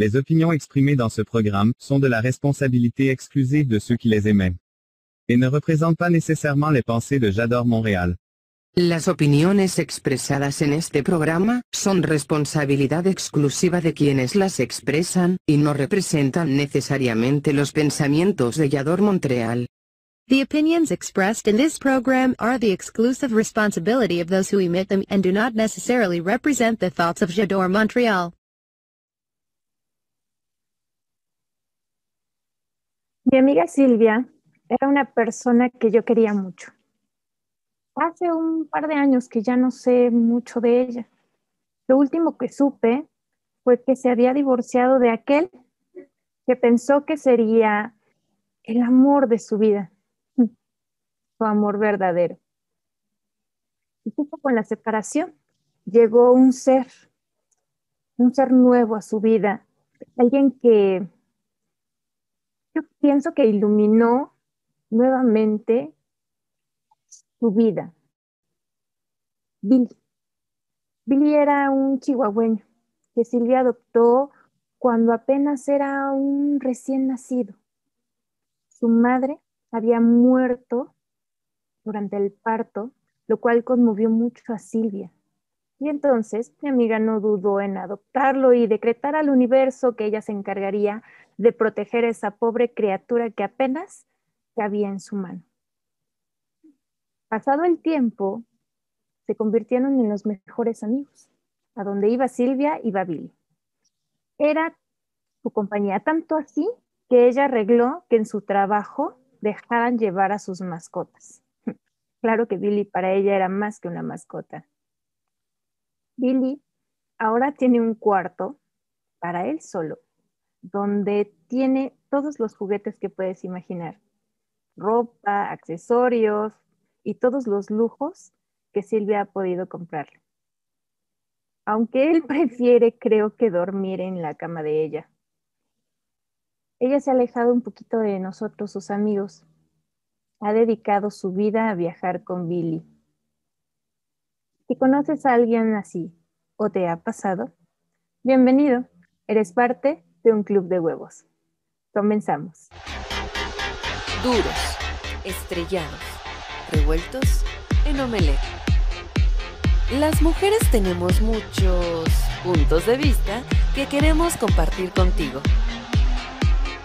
Les opinions exprimées dans ce programme sont de la responsabilité exclusive de ceux qui les émettent et ne représentent pas nécessairement les pensées de J'adore Montréal. Las opiniones expresadas en este programa son responsabilidad exclusiva de quienes las expresan y no representan necesariamente los pensamientos de Yador Montreal. The opinions expressed in this program are the exclusive responsibility of those who emit them and do not necessarily represent the thoughts of J'adore Montreal. Mi amiga Silvia era una persona que yo quería mucho. Hace un par de años que ya no sé mucho de ella. Lo último que supe fue que se había divorciado de aquel que pensó que sería el amor de su vida, su amor verdadero. Y justo con la separación llegó un ser, un ser nuevo a su vida, alguien que pienso que iluminó nuevamente su vida. Billy. Billy era un chihuahueño que Silvia adoptó cuando apenas era un recién nacido. Su madre había muerto durante el parto, lo cual conmovió mucho a Silvia. Y entonces mi amiga no dudó en adoptarlo y decretar al universo que ella se encargaría de proteger a esa pobre criatura que apenas cabía en su mano. Pasado el tiempo, se convirtieron en los mejores amigos. A donde iba Silvia, iba Billy. Era su compañía, tanto así que ella arregló que en su trabajo dejaran llevar a sus mascotas. Claro que Billy para ella era más que una mascota. Billy ahora tiene un cuarto para él solo, donde tiene todos los juguetes que puedes imaginar. Ropa, accesorios y todos los lujos que Silvia ha podido comprarle. Aunque él prefiere, creo que dormir en la cama de ella. Ella se ha alejado un poquito de nosotros, sus amigos. Ha dedicado su vida a viajar con Billy. Si conoces a alguien así o te ha pasado, bienvenido. Eres parte de un club de huevos. Comenzamos. Duros, estrellados, revueltos en omelette. Las mujeres tenemos muchos puntos de vista que queremos compartir contigo.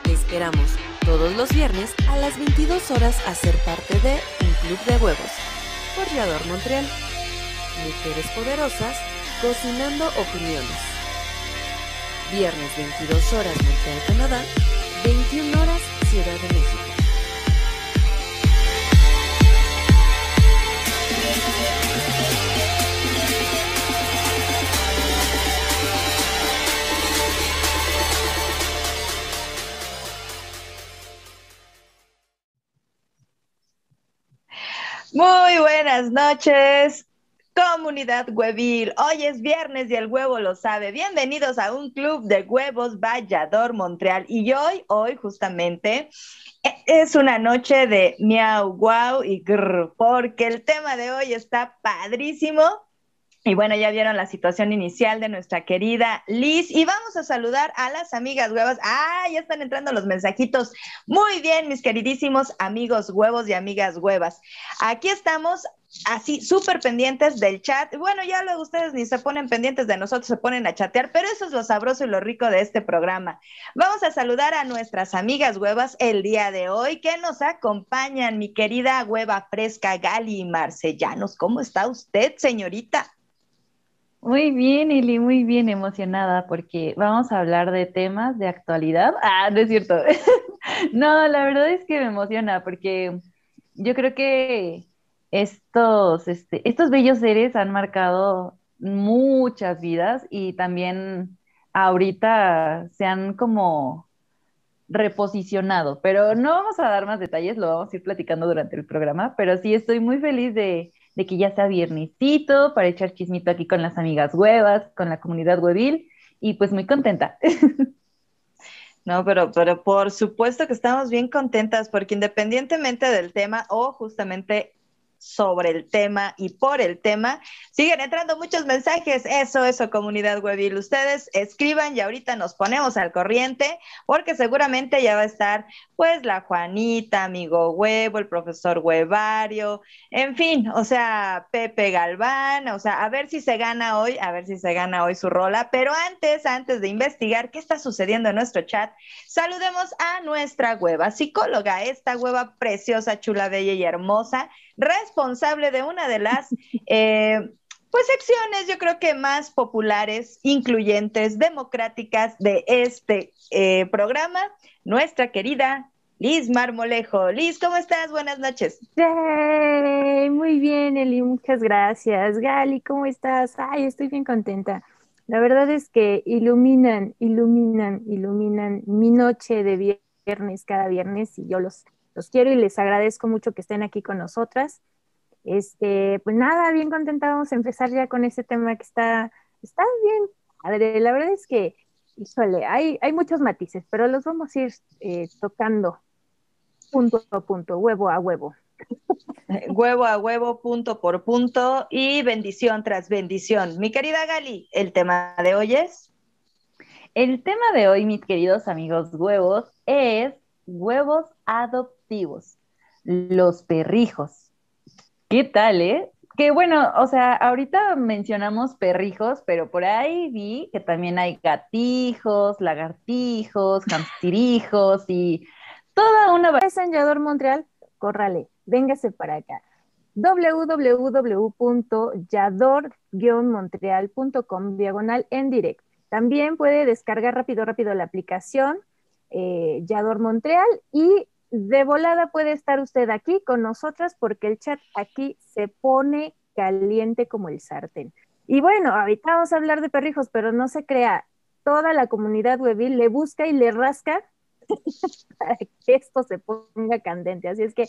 Te esperamos todos los viernes a las 22 horas a ser parte de Un Club de Huevos por Montreal. Mujeres poderosas cocinando opiniones. Viernes 22 horas Montreal, Canadá, 21 horas Ciudad de México. Muy buenas noches, comunidad huevil. Hoy es viernes y el huevo lo sabe. Bienvenidos a un club de huevos Vallador Montreal. Y hoy, hoy justamente, e- es una noche de miau, guau y grr, porque el tema de hoy está padrísimo. Y bueno, ya vieron la situación inicial de nuestra querida Liz. Y vamos a saludar a las amigas huevas. Ah, ya están entrando los mensajitos. Muy bien, mis queridísimos amigos huevos y amigas huevas. Aquí estamos así súper pendientes del chat. Bueno, ya luego ustedes ni se ponen pendientes de nosotros, se ponen a chatear, pero eso es lo sabroso y lo rico de este programa. Vamos a saludar a nuestras amigas huevas el día de hoy que nos acompañan, mi querida hueva fresca Gali Marcellanos. ¿Cómo está usted, señorita? Muy bien, Eli, muy bien emocionada porque vamos a hablar de temas de actualidad. Ah, no es cierto. no, la verdad es que me emociona porque yo creo que estos, este, estos bellos seres han marcado muchas vidas y también ahorita se han como reposicionado, pero no vamos a dar más detalles, lo vamos a ir platicando durante el programa, pero sí estoy muy feliz de, de que ya sea viernesito para echar chismito aquí con las amigas huevas, con la comunidad huevil y pues muy contenta. No, pero, pero por supuesto que estamos bien contentas porque independientemente del tema o justamente sobre el tema y por el tema. Siguen entrando muchos mensajes. Eso, eso, comunidad Webil. Ustedes escriban y ahorita nos ponemos al corriente porque seguramente ya va a estar pues la Juanita, amigo Huevo, el profesor Huevario, en fin, o sea, Pepe Galván, o sea, a ver si se gana hoy, a ver si se gana hoy su rola. Pero antes, antes de investigar qué está sucediendo en nuestro chat, saludemos a nuestra hueva psicóloga, esta hueva preciosa, chula, bella y hermosa, responsable de una de las... Eh, pues secciones yo creo que más populares, incluyentes, democráticas de este eh, programa, nuestra querida Liz Marmolejo. Liz, ¿cómo estás? Buenas noches. muy bien, Eli, muchas gracias. Gali, ¿cómo estás? Ay, estoy bien contenta. La verdad es que iluminan, iluminan, iluminan mi noche de viernes cada viernes y yo los, los quiero y les agradezco mucho que estén aquí con nosotras. Este, pues nada, bien contenta, vamos a empezar ya con ese tema que está, está bien padre. La verdad es que, híjole, hay, hay muchos matices, pero los vamos a ir eh, tocando punto a punto, huevo a huevo. huevo a huevo, punto por punto y bendición tras bendición. Mi querida Gali, el tema de hoy es. El tema de hoy, mis queridos amigos huevos, es huevos los perrijos. ¿Qué tal, eh? Que bueno, o sea, ahorita mencionamos perrijos, pero por ahí vi que también hay gatijos, lagartijos, hamstirijos y toda una... Es en Yador Montreal, córrale, véngase para acá www.yador-montreal.com diagonal en directo. También puede descargar rápido, rápido la aplicación eh, Yador Montreal y de volada puede estar usted aquí con nosotras porque el chat aquí se pone caliente como el sartén. Y bueno, ahorita vamos a hablar de perrijos, pero no se crea, toda la comunidad webil le busca y le rasca para que esto se ponga candente. Así es que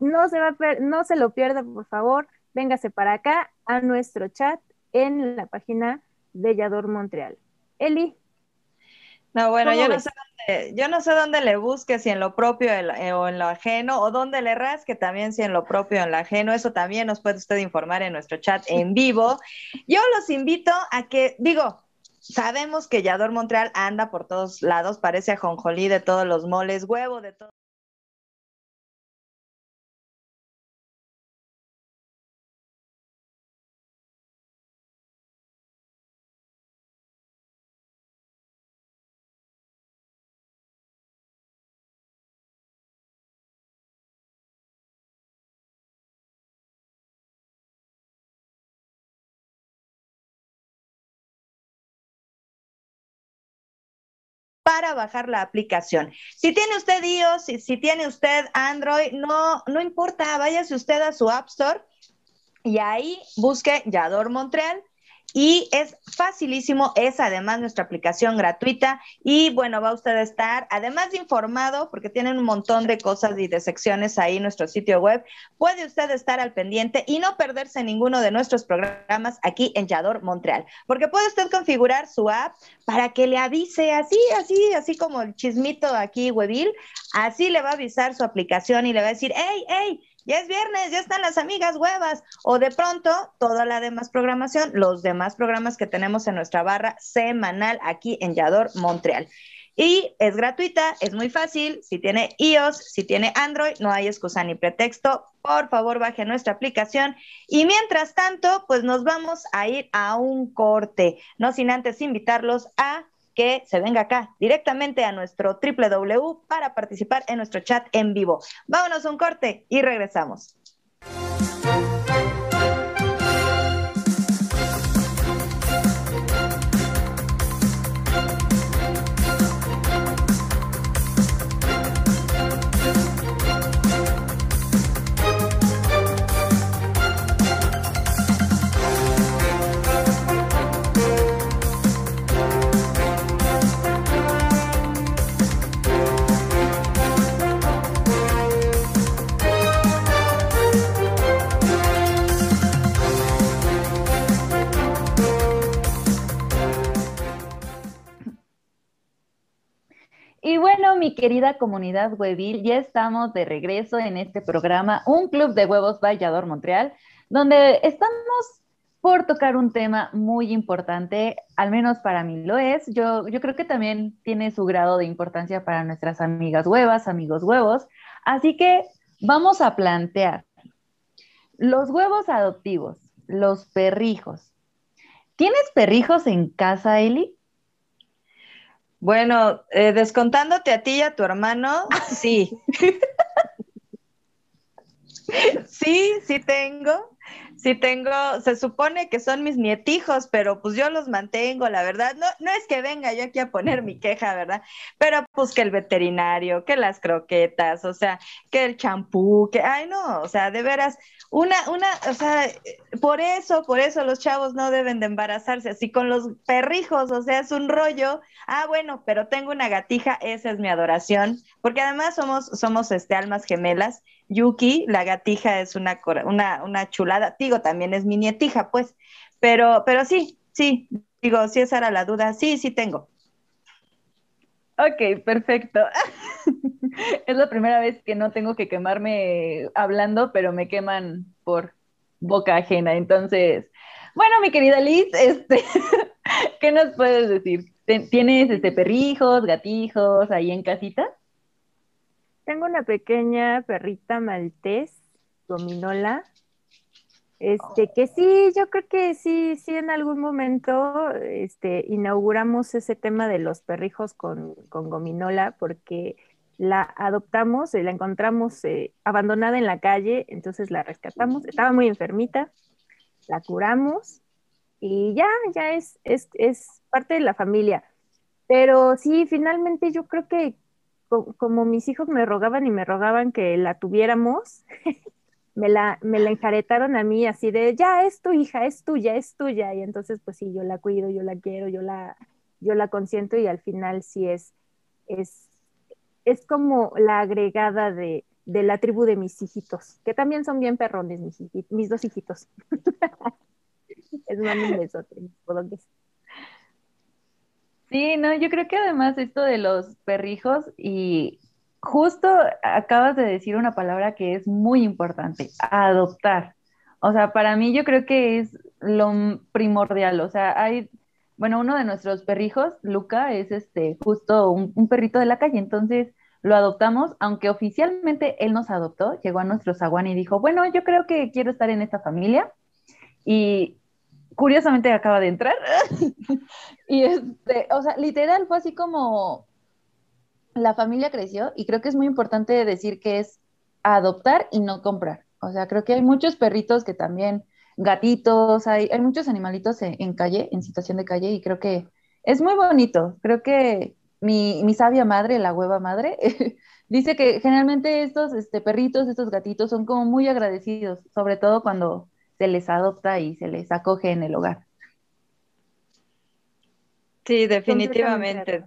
no se, va no se lo pierda, por favor, véngase para acá a nuestro chat en la página de Yador Montreal. Eli. No, bueno, yo no sé yo no sé dónde le busque, si en lo propio eh, o en lo ajeno, o dónde le rasque también, si en lo propio o en lo ajeno. Eso también nos puede usted informar en nuestro chat en vivo. Yo los invito a que, digo, sabemos que Yador Montreal anda por todos lados, parece a Jonjolí de todos los moles, huevo de todos. Para bajar la aplicación. Si tiene usted iOS, si, si tiene usted Android, no, no importa, váyase usted a su App Store y ahí busque Yador Montreal y es facilísimo, es además nuestra aplicación gratuita. Y bueno, va usted a estar además de informado porque tienen un montón de cosas y de secciones ahí en nuestro sitio web, puede usted estar al pendiente y no perderse ninguno de nuestros programas aquí en Yador Montreal, porque puede usted configurar su app para que le avise así, así, así como el chismito aquí, Webil, así le va a avisar su aplicación y le va a decir, hey, hey, ya es viernes, ya están las amigas huevas. O de pronto, toda la demás programación, los demás programas que tenemos en nuestra barra semanal aquí en Yador, Montreal. Y es gratuita, es muy fácil. Si tiene iOS, si tiene Android, no hay excusa ni pretexto. Por favor, baje nuestra aplicación. Y mientras tanto, pues nos vamos a ir a un corte, no sin antes invitarlos a que se venga acá directamente a nuestro www para participar en nuestro chat en vivo. Vámonos un corte y regresamos. Mi querida comunidad huevil, ya estamos de regreso en este programa, un club de huevos Vallador Montreal, donde estamos por tocar un tema muy importante, al menos para mí lo es. Yo, yo creo que también tiene su grado de importancia para nuestras amigas huevas, amigos huevos. Así que vamos a plantear los huevos adoptivos, los perrijos. ¿Tienes perrijos en casa, Eli? Bueno, eh, descontándote a ti y a tu hermano, sí. sí, sí tengo. Sí tengo, se supone que son mis nietijos, pero pues yo los mantengo, la verdad. No, no es que venga yo aquí a poner mi queja, ¿verdad? Pero pues que el veterinario, que las croquetas, o sea, que el champú, que, ay no, o sea, de veras, una, una, o sea, por eso, por eso los chavos no deben de embarazarse, así con los perrijos, o sea, es un rollo. Ah, bueno, pero tengo una gatija, esa es mi adoración, porque además somos, somos este, almas gemelas. Yuki, la gatija es una, una, una chulada, digo, también es mi nietija, pues, pero, pero sí, sí, digo, si esa era la duda, sí, sí tengo. Ok, perfecto. es la primera vez que no tengo que quemarme hablando, pero me queman por boca ajena. Entonces, bueno, mi querida Liz, este, ¿qué nos puedes decir? ¿Tienes este, perrijos, gatijos ahí en casita? Tengo una pequeña perrita maltés, gominola, este, que sí, yo creo que sí, sí, en algún momento este, inauguramos ese tema de los perrijos con, gominola, porque la adoptamos, y la encontramos eh, abandonada en la calle, entonces la rescatamos, estaba muy enfermita, la curamos y ya, ya es, es, es parte de la familia. Pero sí, finalmente yo creo que como mis hijos me rogaban y me rogaban que la tuviéramos, me la, me la enjaretaron a mí así de, ya es tu hija, es tuya, es tuya. Y entonces, pues sí, yo la cuido, yo la quiero, yo la, yo la consiento y al final sí es, es, es como la agregada de, de la tribu de mis hijitos, que también son bien perrones, mis, mis dos hijitos. es un besote, Sí, no, yo creo que además esto de los perrijos y justo acabas de decir una palabra que es muy importante, adoptar. O sea, para mí yo creo que es lo primordial. O sea, hay, bueno, uno de nuestros perrijos, Luca, es este justo un, perrito de la calle, entonces lo adoptamos, aunque oficialmente él nos adoptó, llegó a nuestro zaguán y dijo, bueno, yo creo que quiero estar en esta familia. Y curiosamente acaba de entrar. y este, o sea, literal fue así como la familia creció y creo que es muy importante decir que es adoptar y no comprar. O sea, creo que hay muchos perritos que también, gatitos, hay, hay muchos animalitos en, calle, en situación de calle, y creo que es muy bonito. Creo que mi, mi sabia madre, la hueva madre, dice que generalmente estos este, perritos, estos gatitos son como muy agradecidos, sobre todo cuando se les adopta y se les acoge en el hogar. Sí, definitivamente.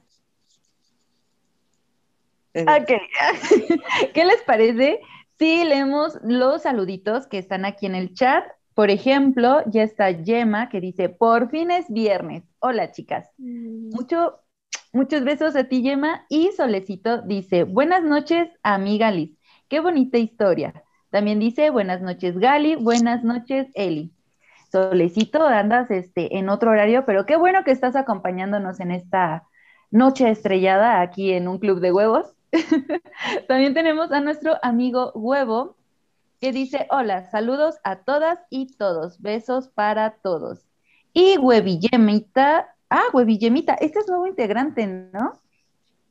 Ok. ¿Qué les parece si leemos los saluditos que están aquí en el chat? Por ejemplo, ya está Yema que dice, por fin es viernes. Hola, chicas. Mm. Mucho, muchos besos a ti, Yema. Y Solecito dice, buenas noches, amiga Liz. Qué bonita historia. También dice, buenas noches, Gali. Buenas noches, Eli. Solecito, andas este, en otro horario, pero qué bueno que estás acompañándonos en esta noche estrellada aquí en un club de huevos. También tenemos a nuestro amigo Huevo, que dice, hola, saludos a todas y todos, besos para todos. Y Huevillemita, ah, Huevillemita, este es nuevo integrante, ¿no?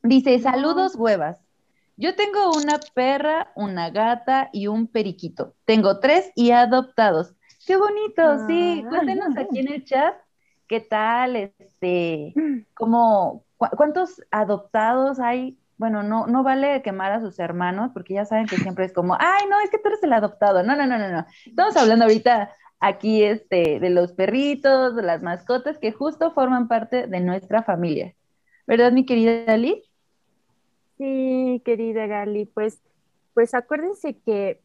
Dice, saludos huevas. Yo tengo una perra, una gata y un periquito. Tengo tres y adoptados. Qué bonito, sí. Ah. Cuéntenos aquí en el chat qué tal, este, cómo, cuántos adoptados hay bueno, no, no vale quemar a sus hermanos, porque ya saben que siempre es como, ay, no, es que tú eres el adoptado. No, no, no, no, no. Estamos hablando ahorita aquí este, de los perritos, de las mascotas que justo forman parte de nuestra familia. ¿Verdad, mi querida Liz? Sí, querida Gali, pues, pues acuérdense que,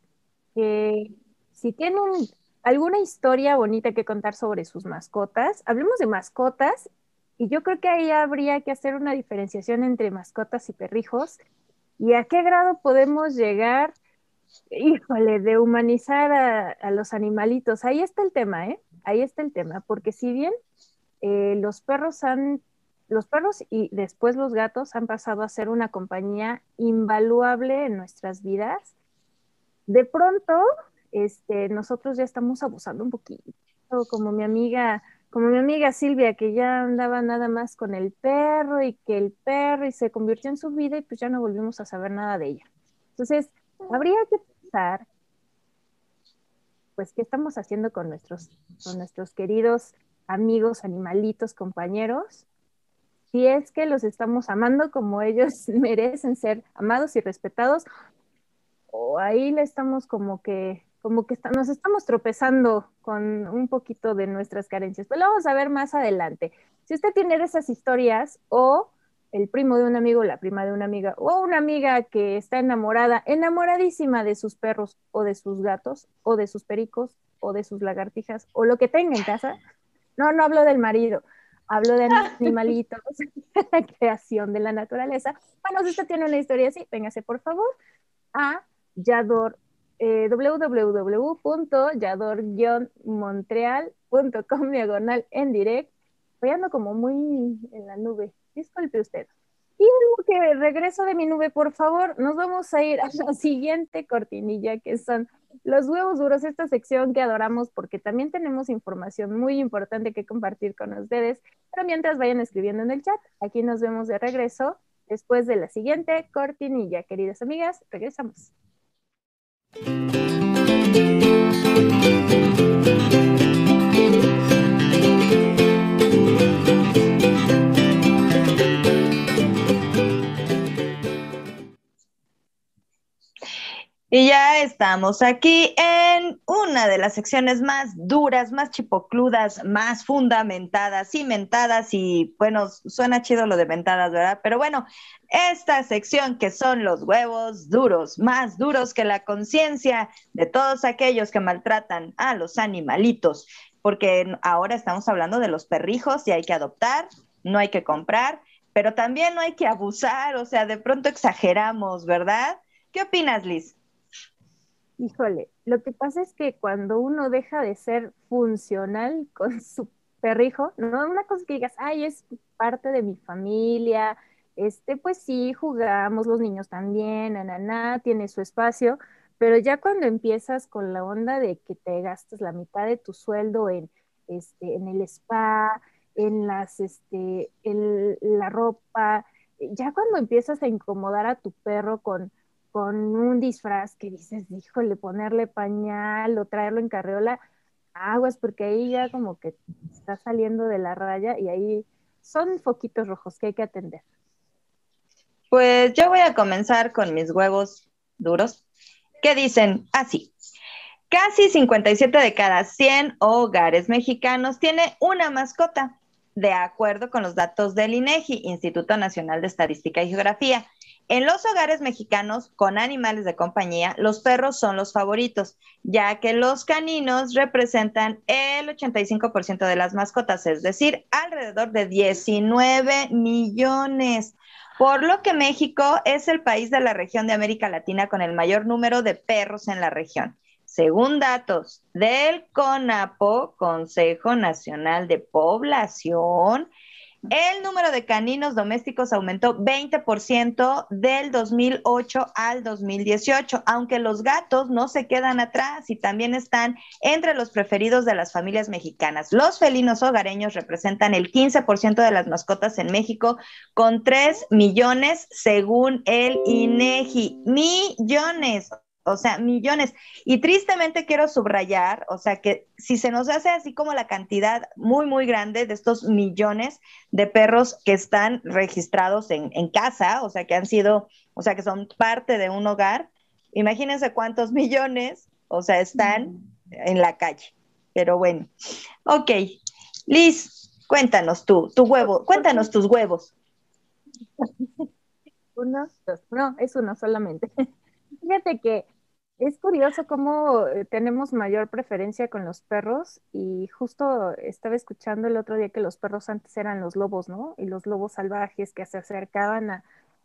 que si tienen alguna historia bonita que contar sobre sus mascotas, hablemos de mascotas Y yo creo que ahí habría que hacer una diferenciación entre mascotas y perrijos y a qué grado podemos llegar, híjole, de humanizar a, los animalitos. Ahí está el tema, ¿eh? Ahí está el tema, porque si bien eh, los perros han, los perros y después los gatos han pasado a ser una compañía invaluable en nuestras vidas, de pronto este, nosotros ya estamos abusando un poquito, como mi amiga como mi amiga Silvia, que ya andaba nada más con el perro y que el perro se convirtió en su vida y pues ya no volvimos a saber nada de ella. Entonces, habría que pensar, pues, ¿qué estamos haciendo con nuestros, con nuestros queridos amigos, animalitos, compañeros? Si es que los estamos amando como ellos merecen ser amados y respetados, o ahí le estamos como que como que nos estamos tropezando con un poquito de nuestras carencias. Pues lo vamos a ver más adelante. Si usted tiene esas historias o el primo de un amigo, la prima de una amiga, o una amiga que está enamorada, enamoradísima de sus perros o de sus gatos, o de sus pericos, o de sus lagartijas, o lo que tenga en casa. No, no hablo del marido, hablo de animalitos, la creación de la naturaleza. Bueno, si usted tiene una historia así, véngase por favor a Yador eh, www.yador-montreal.com diagonal en direct. Voy ando como muy en la nube. Disculpe usted. Y que regreso de mi nube, por favor, nos vamos a ir a la siguiente cortinilla, que son los huevos duros, esta sección que adoramos porque también tenemos información muy importante que compartir con ustedes. Pero mientras vayan escribiendo en el chat, aquí nos vemos de regreso después de la siguiente cortinilla. Queridas amigas, regresamos. Y ya estamos aquí en una de las secciones más duras, más chipocludas, más fundamentadas, cimentadas y bueno, suena chido lo de ventadas, ¿verdad? Pero bueno, esta sección que son los huevos duros, más duros que la conciencia de todos aquellos que maltratan a los animalitos, porque ahora estamos hablando de los perrijos y hay que adoptar, no hay que comprar, pero también no hay que abusar, o sea, de pronto exageramos, ¿verdad? ¿Qué opinas, Liz? Híjole, lo que pasa es que cuando uno deja de ser funcional con su perrijo, no una cosa que digas, ay, es parte de mi familia, este, pues sí, jugamos, los niños también, ananá, tiene su espacio, pero ya cuando empiezas con la onda de que te gastas la mitad de tu sueldo en, este, en el spa, en las, este, en la ropa, ya cuando empiezas a incomodar a tu perro con con un disfraz que dices, híjole, ponerle pañal o traerlo en carriola, aguas, porque ahí ya como que está saliendo de la raya y ahí son foquitos rojos que hay que atender. Pues yo voy a comenzar con mis huevos duros, que dicen así. Casi 57 de cada 100 hogares mexicanos tiene una mascota, de acuerdo con los datos del INEGI, Instituto Nacional de Estadística y Geografía. En los hogares mexicanos con animales de compañía, los perros son los favoritos, ya que los caninos representan el 85% de las mascotas, es decir, alrededor de 19 millones. Por lo que México es el país de la región de América Latina con el mayor número de perros en la región. Según datos del CONAPO, Consejo Nacional de Población, el número de caninos domésticos aumentó 20% del 2008 al 2018, aunque los gatos no se quedan atrás y también están entre los preferidos de las familias mexicanas. Los felinos hogareños representan el 15% de las mascotas en México, con 3 millones según el INEGI. Millones o sea, millones. Y tristemente quiero subrayar, o sea, que si se nos hace así como la cantidad muy, muy grande de estos millones de perros que están registrados en, casa, o sea, que han sido, o sea, que son parte de un hogar, imagínense cuántos millones, o sea, están en la calle. Pero bueno, ok. Liz, cuéntanos tú, tu huevo, cuéntanos tus huevos. Uno, dos, no, es uno solamente. Fíjate que Es curioso cómo eh, tenemos mayor preferencia con los perros y justo estaba escuchando el otro día que los perros antes eran los lobos, ¿no? Y los lobos salvajes que se acercaban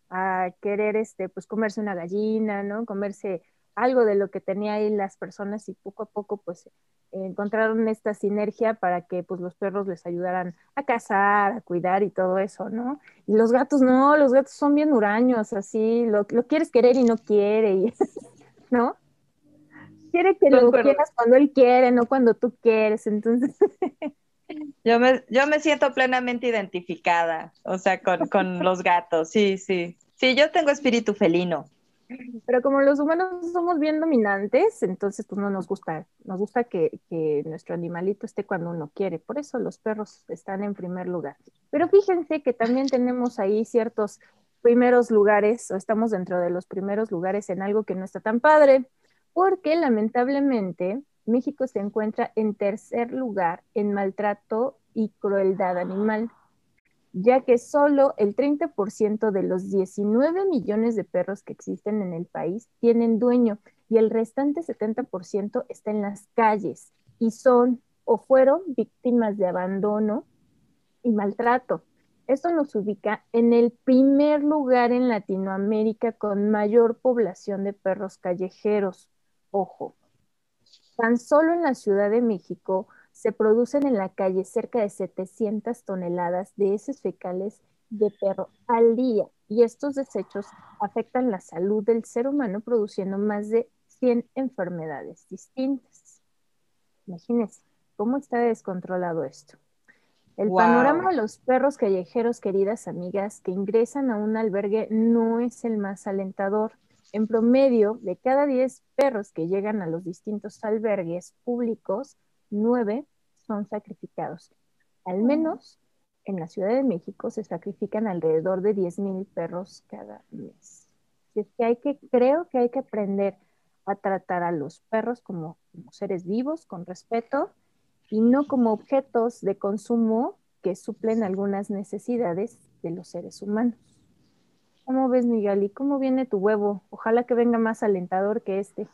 a, querer, este, pues comerse una gallina, ¿no? Comerse algo de lo que tenía ahí las personas y poco a poco, pues encontraron esta sinergia para que pues los perros les ayudaran a cazar, a cuidar y todo eso, ¿no? Y los gatos no, los gatos son bien huraños, así, lo, lo quieres querer y no quiere, y, ¿no? Quiere que lo quieras cuando él quiere, no cuando tú quieres, entonces... Yo me, yo me siento plenamente identificada, o sea, con, con los gatos, sí, sí. Sí, yo tengo espíritu felino. Pero como los humanos somos bien dominantes, entonces pues no nos gusta, nos gusta que, que, nuestro animalito esté cuando uno quiere, por eso los perros están en primer lugar. Pero fíjense que también tenemos ahí ciertos primeros lugares, o estamos dentro de los primeros lugares en algo que no está tan padre, porque lamentablemente México se encuentra en tercer lugar en maltrato y crueldad animal ya que solo el 30% de los 19 millones de perros que existen en el país tienen dueño y el restante 70% está en las calles y son o fueron víctimas de abandono y maltrato. Esto nos ubica en el primer lugar en Latinoamérica con mayor población de perros callejeros. Ojo, tan solo en la Ciudad de México se producen en la calle cerca de 700 toneladas de heces fecales de perro al día y estos desechos afectan la salud del ser humano produciendo más de 100 enfermedades distintas. Imagínense cómo está descontrolado esto. El panorama de los perros callejeros, queridas amigas, que ingresan a un albergue no es el más alentador. En promedio, de cada 10 perros que llegan a los distintos albergues públicos, nueve son sacrificados. Al menos en la Ciudad de México se sacrifican alrededor de 10.000 perros cada mes. es que hay que, creo que hay que aprender a tratar a los perros como, como seres vivos, con respeto, y no como objetos de consumo que suplen algunas necesidades de los seres humanos. ¿Cómo ves, Miguel? ¿Y cómo viene tu huevo? Ojalá que venga más alentador que este.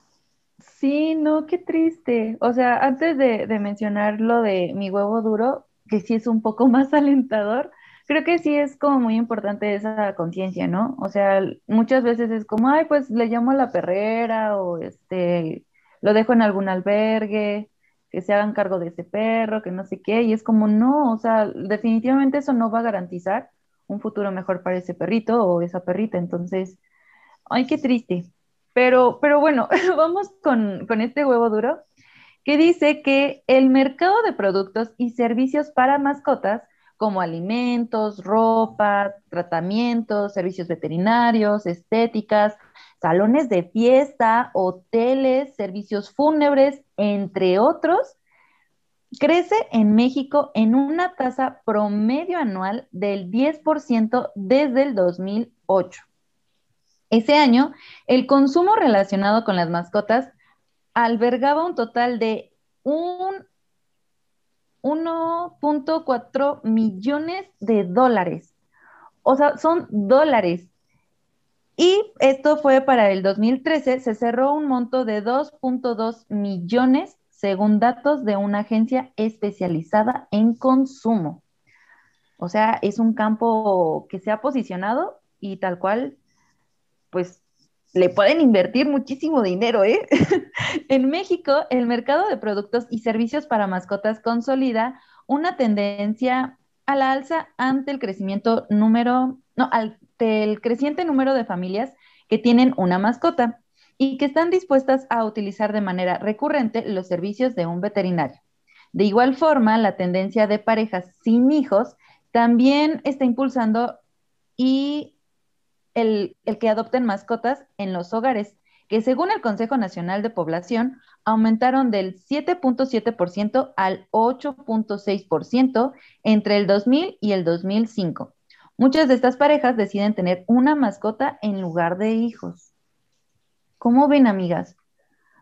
Sí, no, qué triste. O sea, antes de, mencionar lo de mi huevo duro, que sí es un poco más alentador, creo que sí es como muy importante esa conciencia, ¿no? O sea, muchas veces es como, ay, pues le llamo a la perrera o este, lo dejo en algún albergue, que se hagan cargo de ese perro, que no sé qué, y es como, no, o sea, definitivamente eso no va a garantizar un futuro mejor para ese perrito o esa perrita, entonces, ay, qué triste. Pero, pero bueno, vamos con, con este huevo duro que dice que el mercado de productos y servicios para mascotas, como alimentos, ropa, tratamientos, servicios veterinarios, estéticas, salones de fiesta, hoteles, servicios fúnebres, entre otros, crece en México en una tasa promedio anual del 10% desde el 2008. Ese año, el consumo relacionado con las mascotas albergaba un total de 1.4 millones de dólares. O sea, son dólares. Y esto fue para el 2013, se cerró un monto de 2.2 millones según datos de una agencia especializada en consumo. O sea, es un campo que se ha posicionado y tal cual pues le pueden invertir muchísimo dinero, ¿eh? en México, el mercado de productos y servicios para mascotas consolida una tendencia a la alza ante el crecimiento número, no, ante el creciente número de familias que tienen una mascota y que están dispuestas a utilizar de manera recurrente los servicios de un veterinario. De igual forma, la tendencia de parejas sin hijos también está impulsando y el, que adopten mascotas en los hogares, que según el Consejo Nacional de Población aumentaron del 7.7% al 8.6% entre el 2000 y el 2005. Muchas de estas parejas deciden tener una mascota en lugar de hijos. ¿Cómo ven, amigas?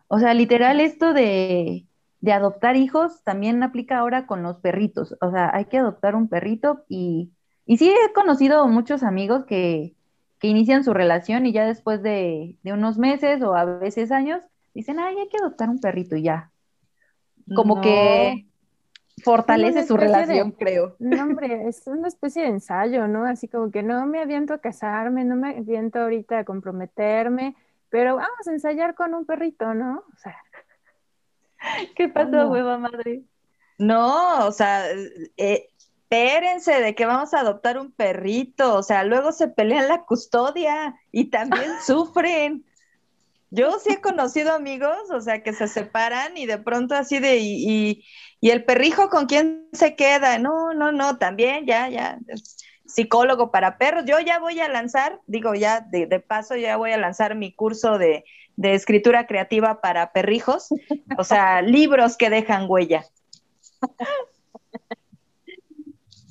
O sea, literal, esto de, de adoptar hijos también aplica ahora con los perritos. O sea, hay que adoptar un perrito y, y sí he conocido muchos amigos que, inician su relación y ya después de, unos meses o a veces años dicen, ay, hay que adoptar un perrito y ya. Como que fortalece su relación, creo. No, hombre, es una especie de ensayo, ¿no? Así como que no me aviento a casarme, no me aviento ahorita a comprometerme, pero vamos a ensayar con un perrito, ¿no? O sea. ¿Qué pasó, hueva madre? No, o sea, eh, espérense de que vamos a adoptar un perrito, o sea, luego se pelean la custodia y también sufren. Yo sí he conocido amigos, o sea, que se separan y de pronto así de, y, y, el perrijo con quién se queda. No, no, no, también ya, ya, psicólogo para perros. Yo ya voy a lanzar, digo ya de, de paso, ya voy a lanzar mi curso de, de escritura creativa para perrijos, o sea, libros que dejan huella.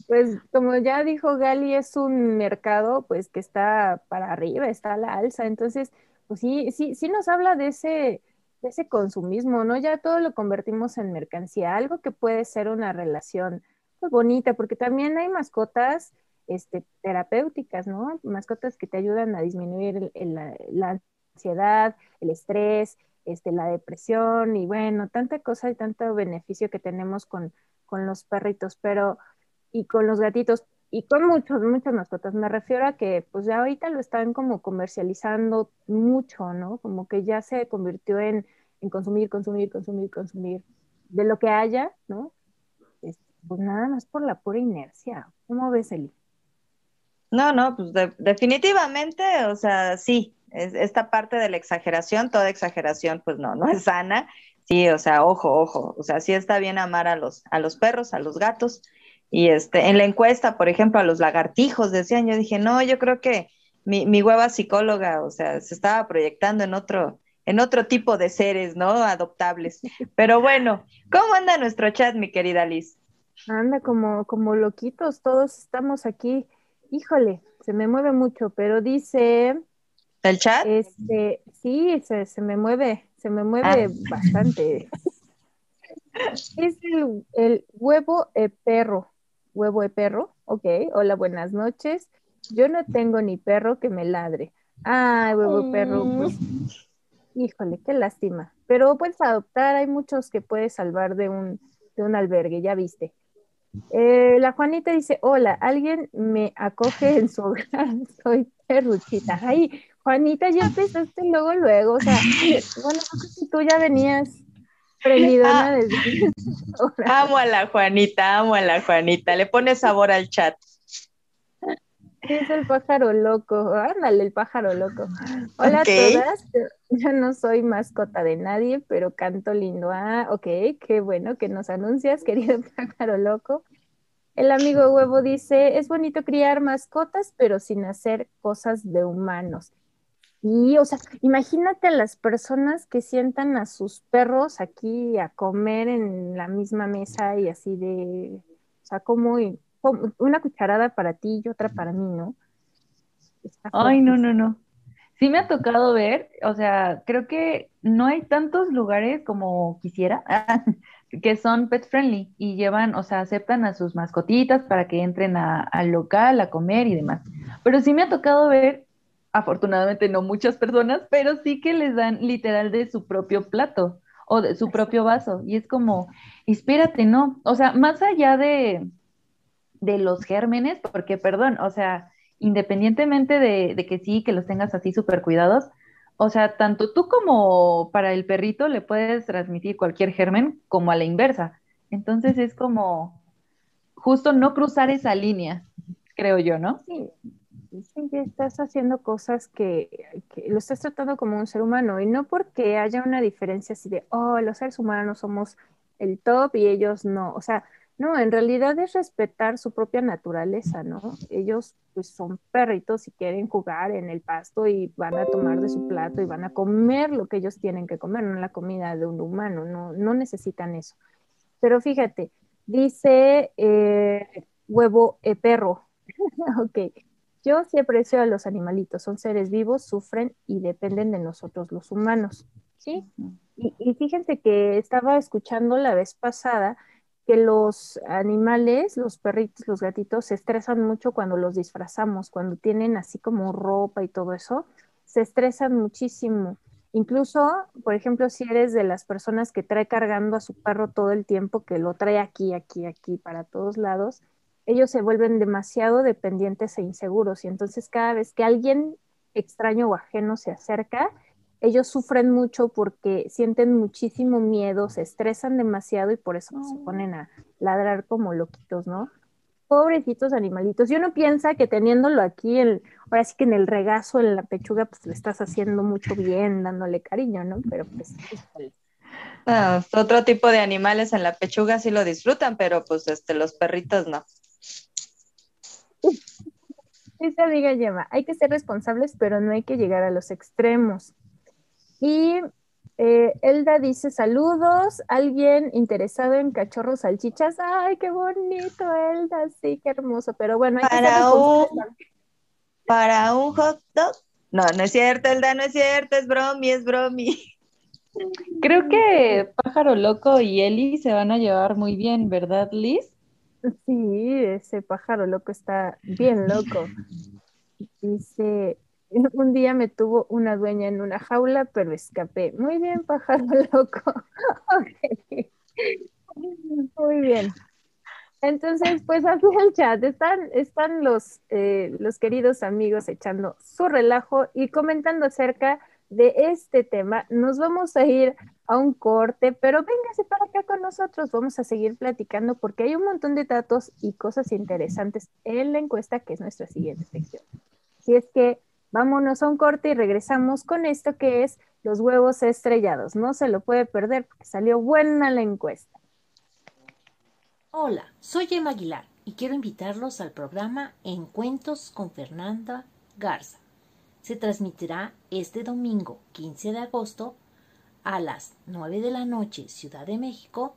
Pues como ya dijo Gali, es un mercado pues que está para arriba, está a la alza, entonces pues sí, sí, sí nos habla de ese, de ese consumismo, ¿no? Ya todo lo convertimos en mercancía, algo que puede ser una relación pues, bonita, porque también hay mascotas este, terapéuticas, ¿no? Mascotas que te ayudan a disminuir la, ansiedad, el estrés, este, la depresión y bueno, tanta cosa y tanto beneficio que tenemos con, los perritos, pero y con los gatitos y con muchos, muchas mascotas. Me refiero a que pues ya ahorita lo están como comercializando mucho, ¿no? Como que ya se convirtió en, consumir, consumir, consumir, consumir de lo que haya, ¿no? pues nada más por la pura inercia. ¿Cómo ves, Eli? No, no, pues definitivamente, o sea, sí, esta parte de la exageración, toda exageración, pues no, no es sana. Sí, o sea, ojo, ojo, o sea, sí está bien amar a los, a los perros, a los gatos, y este, en la encuesta, por ejemplo, a los lagartijos decían, yo dije, no, yo creo que mi, mi hueva psicóloga, o sea, se estaba proyectando en otro, en otro tipo de seres, ¿no? Adoptables. Pero bueno, ¿cómo anda nuestro chat, mi querida Liz? Anda como, como loquitos, todos estamos aquí. Híjole, se me mueve mucho, pero dice. ¿El chat? Este, sí, se, se me mueve, se me mueve ah. bastante. es el, el huevo de perro huevo de perro. Ok, hola, buenas noches. Yo no tengo ni perro que me ladre. Ay, huevo de perro, pues, híjole, qué lástima. Pero puedes adoptar, hay muchos que puedes salvar de un, de un albergue, ya viste. Eh, la Juanita dice, hola, alguien me acoge en su hogar, soy perruchita. Ay, Juanita, ya empezaste luego, luego, o sea, bueno, no sé si tú ya venías Ah, amo a la Juanita, amo a la Juanita. Le pone sabor al chat. Es el pájaro loco. Ándale, el pájaro loco. Hola a todas. Yo no soy mascota de nadie, pero canto lindo. Ah, ok, qué bueno que nos anuncias, querido pájaro loco. El amigo huevo dice, es bonito criar mascotas, pero sin hacer cosas de humanos. Y, o sea, imagínate a las personas que sientan a sus perros aquí a comer en la misma mesa y así de, o sea, como, una cucharada para ti y otra para mí, ¿no? Ay, no, no, no. Sí me ha tocado ver, o sea, creo que no hay tantos lugares como quisiera que son pet friendly y llevan, o sea, aceptan a sus mascotitas para que entren al local a comer y demás. Pero sí me ha tocado ver afortunadamente no muchas personas, pero sí que les dan literal de su propio plato o de su propio vaso. Y es como, espérate, no. O sea, más allá de, de los gérmenes, porque perdón, o sea, independientemente de, de que sí, que los tengas así súper cuidados, o sea, tanto tú como para el perrito le puedes transmitir cualquier germen como a la inversa. Entonces es como justo no cruzar esa línea, creo yo, ¿no? Sí, que estás haciendo cosas que, lo estás tratando como un ser humano y no porque haya una diferencia así de, oh, los seres humanos somos el top y ellos no. O sea, no, en realidad es respetar su propia naturaleza, ¿no? Ellos pues son perritos y quieren jugar en el pasto y van a tomar de su plato y van a comer lo que ellos tienen que comer, no la comida de un humano, no, no necesitan eso. Pero fíjate, dice eh, huevo e perro. ok, yo sí aprecio a los animalitos, son seres vivos, sufren y dependen de nosotros los humanos, ¿sí? Y, fíjense que estaba escuchando la vez pasada que los animales, los perritos, los gatitos, se estresan mucho cuando los disfrazamos, cuando tienen así como ropa y todo eso, se estresan muchísimo. Incluso, por ejemplo, si eres de las personas que trae cargando a su perro todo el tiempo, que lo trae aquí, aquí, aquí, para todos lados, ellos se vuelven demasiado dependientes e inseguros y entonces cada vez que alguien extraño o ajeno se acerca, ellos sufren mucho porque sienten muchísimo miedo, se estresan demasiado y por eso se ponen a ladrar como loquitos, ¿no? Pobrecitos animalitos. Y uno piensa que teniéndolo aquí, el, ahora sí que en el regazo, en la pechuga, pues le estás haciendo mucho bien, dándole cariño, ¿no? Pero pues... Ah, otro tipo de animales en la pechuga sí lo disfrutan, pero pues este, los perritos no. Dice amiga Yema, hay que ser responsables, pero no hay que llegar a los extremos. Y eh, Elda dice saludos, alguien interesado en cachorros salchichas. Ay, qué bonito, Elda, sí, qué hermoso. Pero bueno, hay para que un, para un hot dog. No, no es cierto, Elda, no es cierto, es bromi, es bromi. Creo que Pájaro Loco y Eli se van a llevar muy bien, ¿verdad, Liz? Sí, ese pájaro loco está bien loco. Dice, un día me tuvo una dueña en una jaula, pero escapé. Muy bien, pájaro loco. Muy bien. Entonces, pues así el chat, están, están los, eh, los queridos amigos echando su relajo y comentando acerca de este tema. Nos vamos a ir a un corte, pero véngase para acá con nosotros. Vamos a seguir platicando porque hay un montón de datos y cosas interesantes en la encuesta que es nuestra siguiente sección. Si es que vámonos a un corte y regresamos con esto que es los huevos estrellados. No se lo puede perder porque salió buena la encuesta. Hola, soy Emma Aguilar y quiero invitarlos al programa Encuentros con Fernanda Garza se transmitirá este domingo 15 de agosto a las 9 de la noche Ciudad de México,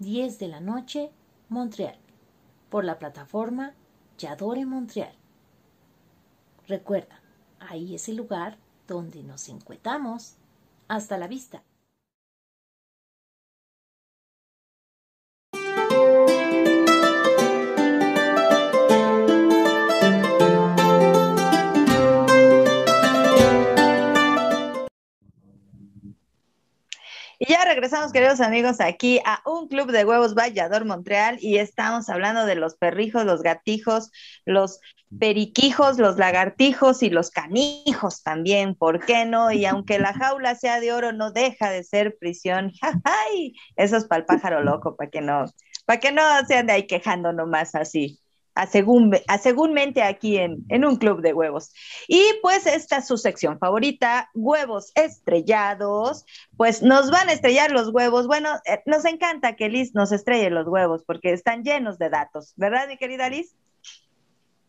10 de la noche Montreal, por la plataforma Yadore Montreal. Recuerda, ahí es el lugar donde nos encuetamos. Hasta la vista. Ya regresamos, queridos amigos, aquí a un club de huevos Vallador Montreal y estamos hablando de los perrijos, los gatijos, los periquijos, los lagartijos y los canijos también, ¿por qué no? Y aunque la jaula sea de oro, no deja de ser prisión. ¡Ay! Eso es para el pájaro loco, para que no, para que no se ande ahí quejando nomás así a, según, a segúnmente aquí en, en, un club de huevos. Y pues esta es su sección favorita, huevos estrellados. Pues nos van a estrellar los huevos. Bueno, eh, nos encanta que Liz nos estrelle los huevos porque están llenos de datos, ¿verdad, mi querida Liz?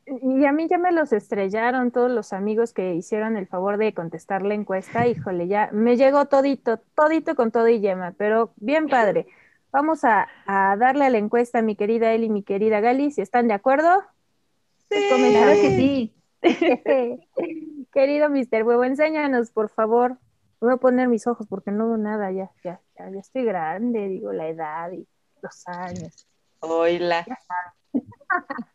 Y a mí ya me los estrellaron todos los amigos que hicieron el favor de contestar la encuesta. Híjole, ya me llegó todito, todito con todo y yema, pero bien padre. Vamos a, darle a la encuesta, mi querida Eli, mi querida Gali, si están de acuerdo. Sí, claro que sí. Querido Mr. Huevo, enséñanos, por favor. Voy a poner mis ojos porque no veo nada, ya, ya, ya, ya estoy grande, digo, la edad y los años. Hola.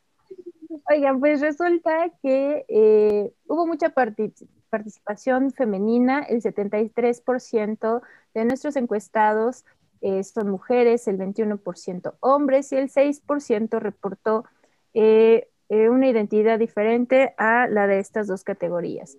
Oigan, pues resulta que eh, hubo mucha participación femenina, el 73% de nuestros encuestados eh, son mujeres, el 21% hombres y el 6% reportó eh, eh, una identidad diferente a la de estas dos categorías.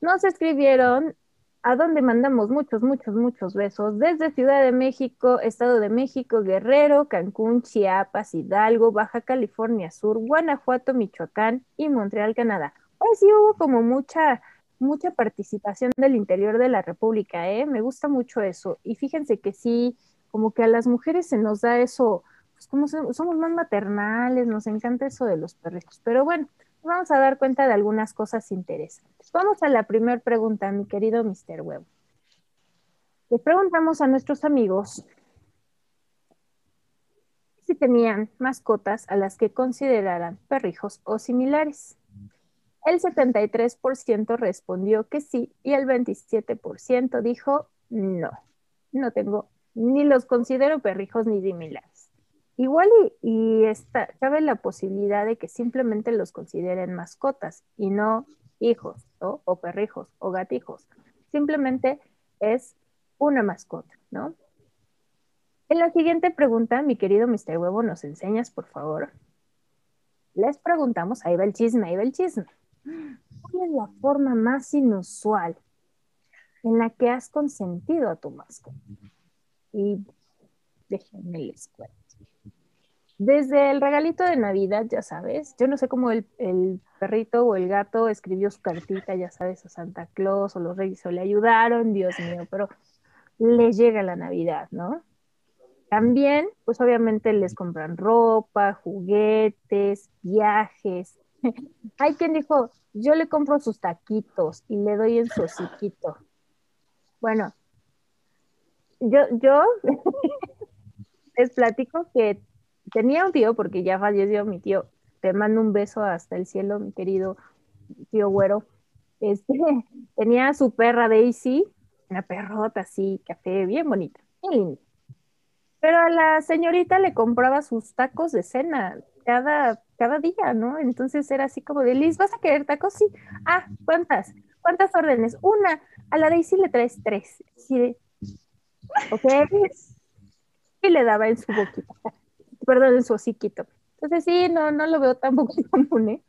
Nos escribieron a donde mandamos muchos, muchos, muchos besos, desde Ciudad de México, Estado de México, Guerrero, Cancún, Chiapas, Hidalgo, Baja California Sur, Guanajuato, Michoacán y Montreal, Canadá. Hoy sí hubo como mucha, mucha participación del interior de la República, ¿eh? Me gusta mucho eso. Y fíjense que sí, como que a las mujeres se nos da eso, pues como somos más maternales, nos encanta eso de los perritos. Pero bueno, vamos a dar cuenta de algunas cosas interesantes. Vamos a la primera pregunta, mi querido Mr. Huevo. Le preguntamos a nuestros amigos si tenían mascotas a las que consideraran perrijos o similares. El 73% respondió que sí y el 27% dijo no, no tengo ni los considero perrijos ni similares. Igual y, cabe la posibilidad de que simplemente los consideren mascotas y no hijos o perrijos o gatijos. Simplemente es una mascota, ¿no? En la siguiente pregunta, mi querido Mr. Huevo, ¿nos enseñas, por favor? Les preguntamos, ahí va el chisme, ahí va el chisme. ¿Cuál es la forma más inusual en la que has consentido a tu mascota? Y déjenme les cuento. Desde el regalito de Navidad, ya sabes, yo no sé cómo el, el, perrito o el gato escribió su cartita, ya sabes, a Santa Claus o los reyes o le ayudaron, Dios mío, pero le llega la Navidad, ¿no? También, pues obviamente les compran ropa, juguetes, viajes. Hay quien dijo, yo le compro sus taquitos y le doy en su. Bueno, yo, yo les platico que tenía un tío, porque ya falleció mi tío, te mando un beso hasta el cielo, mi querido tío güero. Este, tenía su perra Daisy, una perrota así, café, bien bonita, bien linda. Pero a la señorita le compraba sus tacos de cena cada, cada día, ¿no? Entonces era así como de, Liz, ¿vas a querer tacos? Sí. Ah, ¿cuántas? ¿Cuántas órdenes? Una. A la Daisy le traes tres. Ok. Y le daba en su boquita, perdón, en su hociquito. Entonces sí, no, no lo veo tan poco común, ¿eh?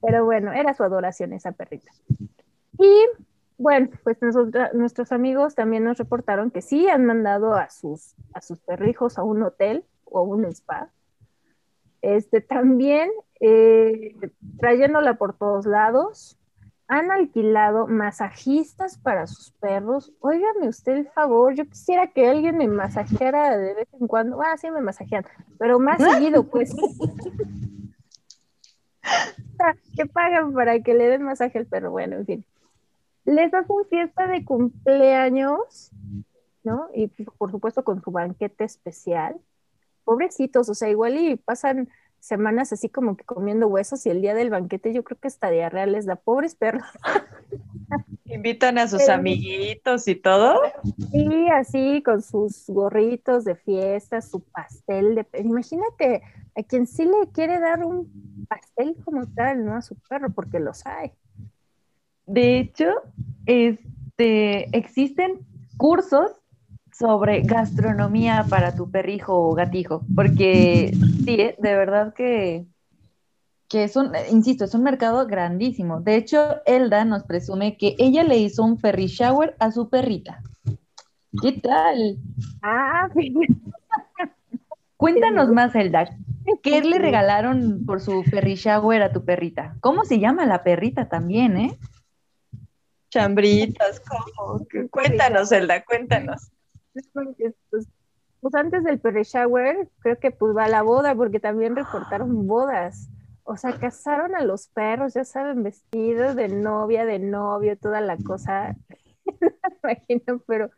Pero bueno, era su adoración esa perrita. Y bueno, pues nuestros amigos también nos reportaron que sí han mandado a sus, a sus perrijos a un hotel o a un spa. Este, también eh, trayéndola por todos lados. Han alquilado masajistas para sus perros. Óigame usted el favor, yo quisiera que alguien me masajeara de vez en cuando. Ah, sí me masajean, pero más seguido, pues. que pagan para que le den masaje al perro. Bueno, en fin les hacen fiesta de cumpleaños, ¿no? Y por supuesto con su banquete especial. Pobrecitos, o sea, igual y pasan semanas así como que comiendo huesos y el día del banquete yo creo que hasta diarrea les da pobres perros. Invitan a sus amiguitos y todo. Sí, así con sus gorritos de fiesta, su pastel de... Imagínate a quien sí le quiere dar un pastel como tal, ¿no? A su perro, porque los hay. De hecho, este, existen cursos sobre gastronomía para tu perrijo o gatijo, porque sí, ¿eh? de verdad que, que es un, insisto, es un mercado grandísimo. De hecho, Elda nos presume que ella le hizo un perry shower a su perrita. ¿Qué tal? Ah, Cuéntanos más, Elda. ¿Qué le regalaron por su perry shower a tu perrita? ¿Cómo se llama la perrita también, eh? Chambritas, ¿cómo? Cuéntanos, Elda, cuéntanos. Pues, pues, antes del perry shower, creo que pues va a la boda, porque también reportaron bodas. O sea, casaron a los perros, ya saben, vestidos de novia, de novio, toda la cosa. me imagino, pero,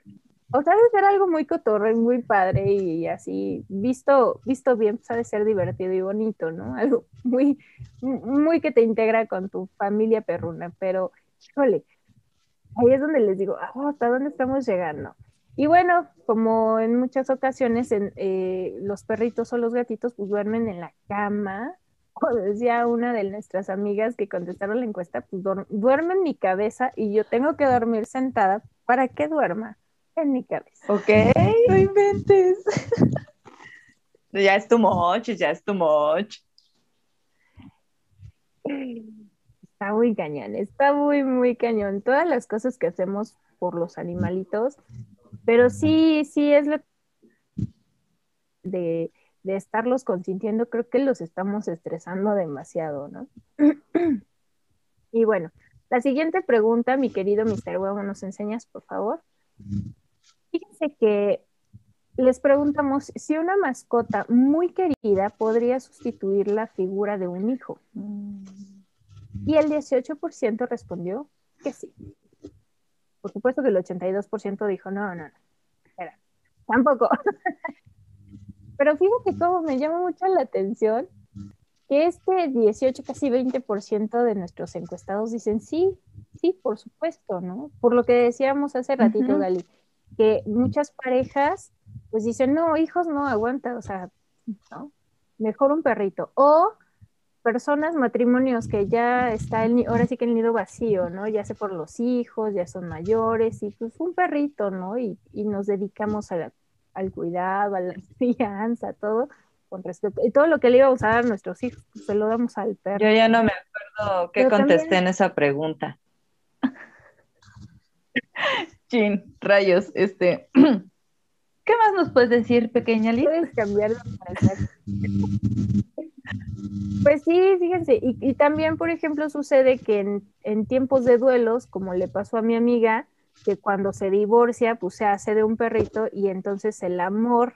o sea, debe ser algo muy cotorro y muy padre y así, visto, visto bien, sabe ser divertido y bonito, ¿no? Algo muy, muy que te integra con tu familia perruna, pero, híjole, ahí es donde les digo, ah, ¿hasta dónde estamos llegando? Y bueno, como en muchas ocasiones en, eh, los perritos o los gatitos pues duermen en la cama, como decía una de nuestras amigas que contestaron la encuesta, pues duerme en mi cabeza y yo tengo que dormir sentada para que duerma en mi cabeza. Ok, no inventes. ya es tu much, ya es tu much. Está muy cañón, está muy, muy cañón. Todas las cosas que hacemos por los animalitos, pero sí, sí es lo de, de estarlos consintiendo, creo que los estamos estresando demasiado, ¿no? y bueno, la siguiente pregunta, mi querido Mr. Huevo, ¿nos enseñas, por favor? Fíjense que les preguntamos si una mascota muy querida podría sustituir la figura de un hijo. Mm. Y el 18% respondió que sí. Por supuesto que el 82% dijo, no, no, no, espera, tampoco. Pero fíjate cómo me llama mucho la atención que este 18, casi 20% de nuestros encuestados dicen sí, sí, por supuesto, ¿no? Por lo que decíamos hace ratito, Gali, que muchas parejas pues dicen, no, hijos no aguanta, o sea, ¿no? Mejor un perrito. O personas, matrimonios que ya está el, ahora sí que el nido vacío, ¿no? Ya sé por los hijos, ya son mayores y pues un perrito, ¿no? Y, y nos dedicamos al cuidado, a la crianza, todo con respeto. Y todo lo que le íbamos a dar a nuestros hijos, pues, se lo damos al perro. Yo ya no me acuerdo qué contesté en esa pregunta. Chin, rayos, este. ¿Qué más nos puedes decir, pequeña Liz? Puedes cambiar Pues sí, fíjense, y, también, por ejemplo, sucede que en, en, tiempos de duelos, como le pasó a mi amiga, que cuando se divorcia, pues se hace de un perrito y entonces el amor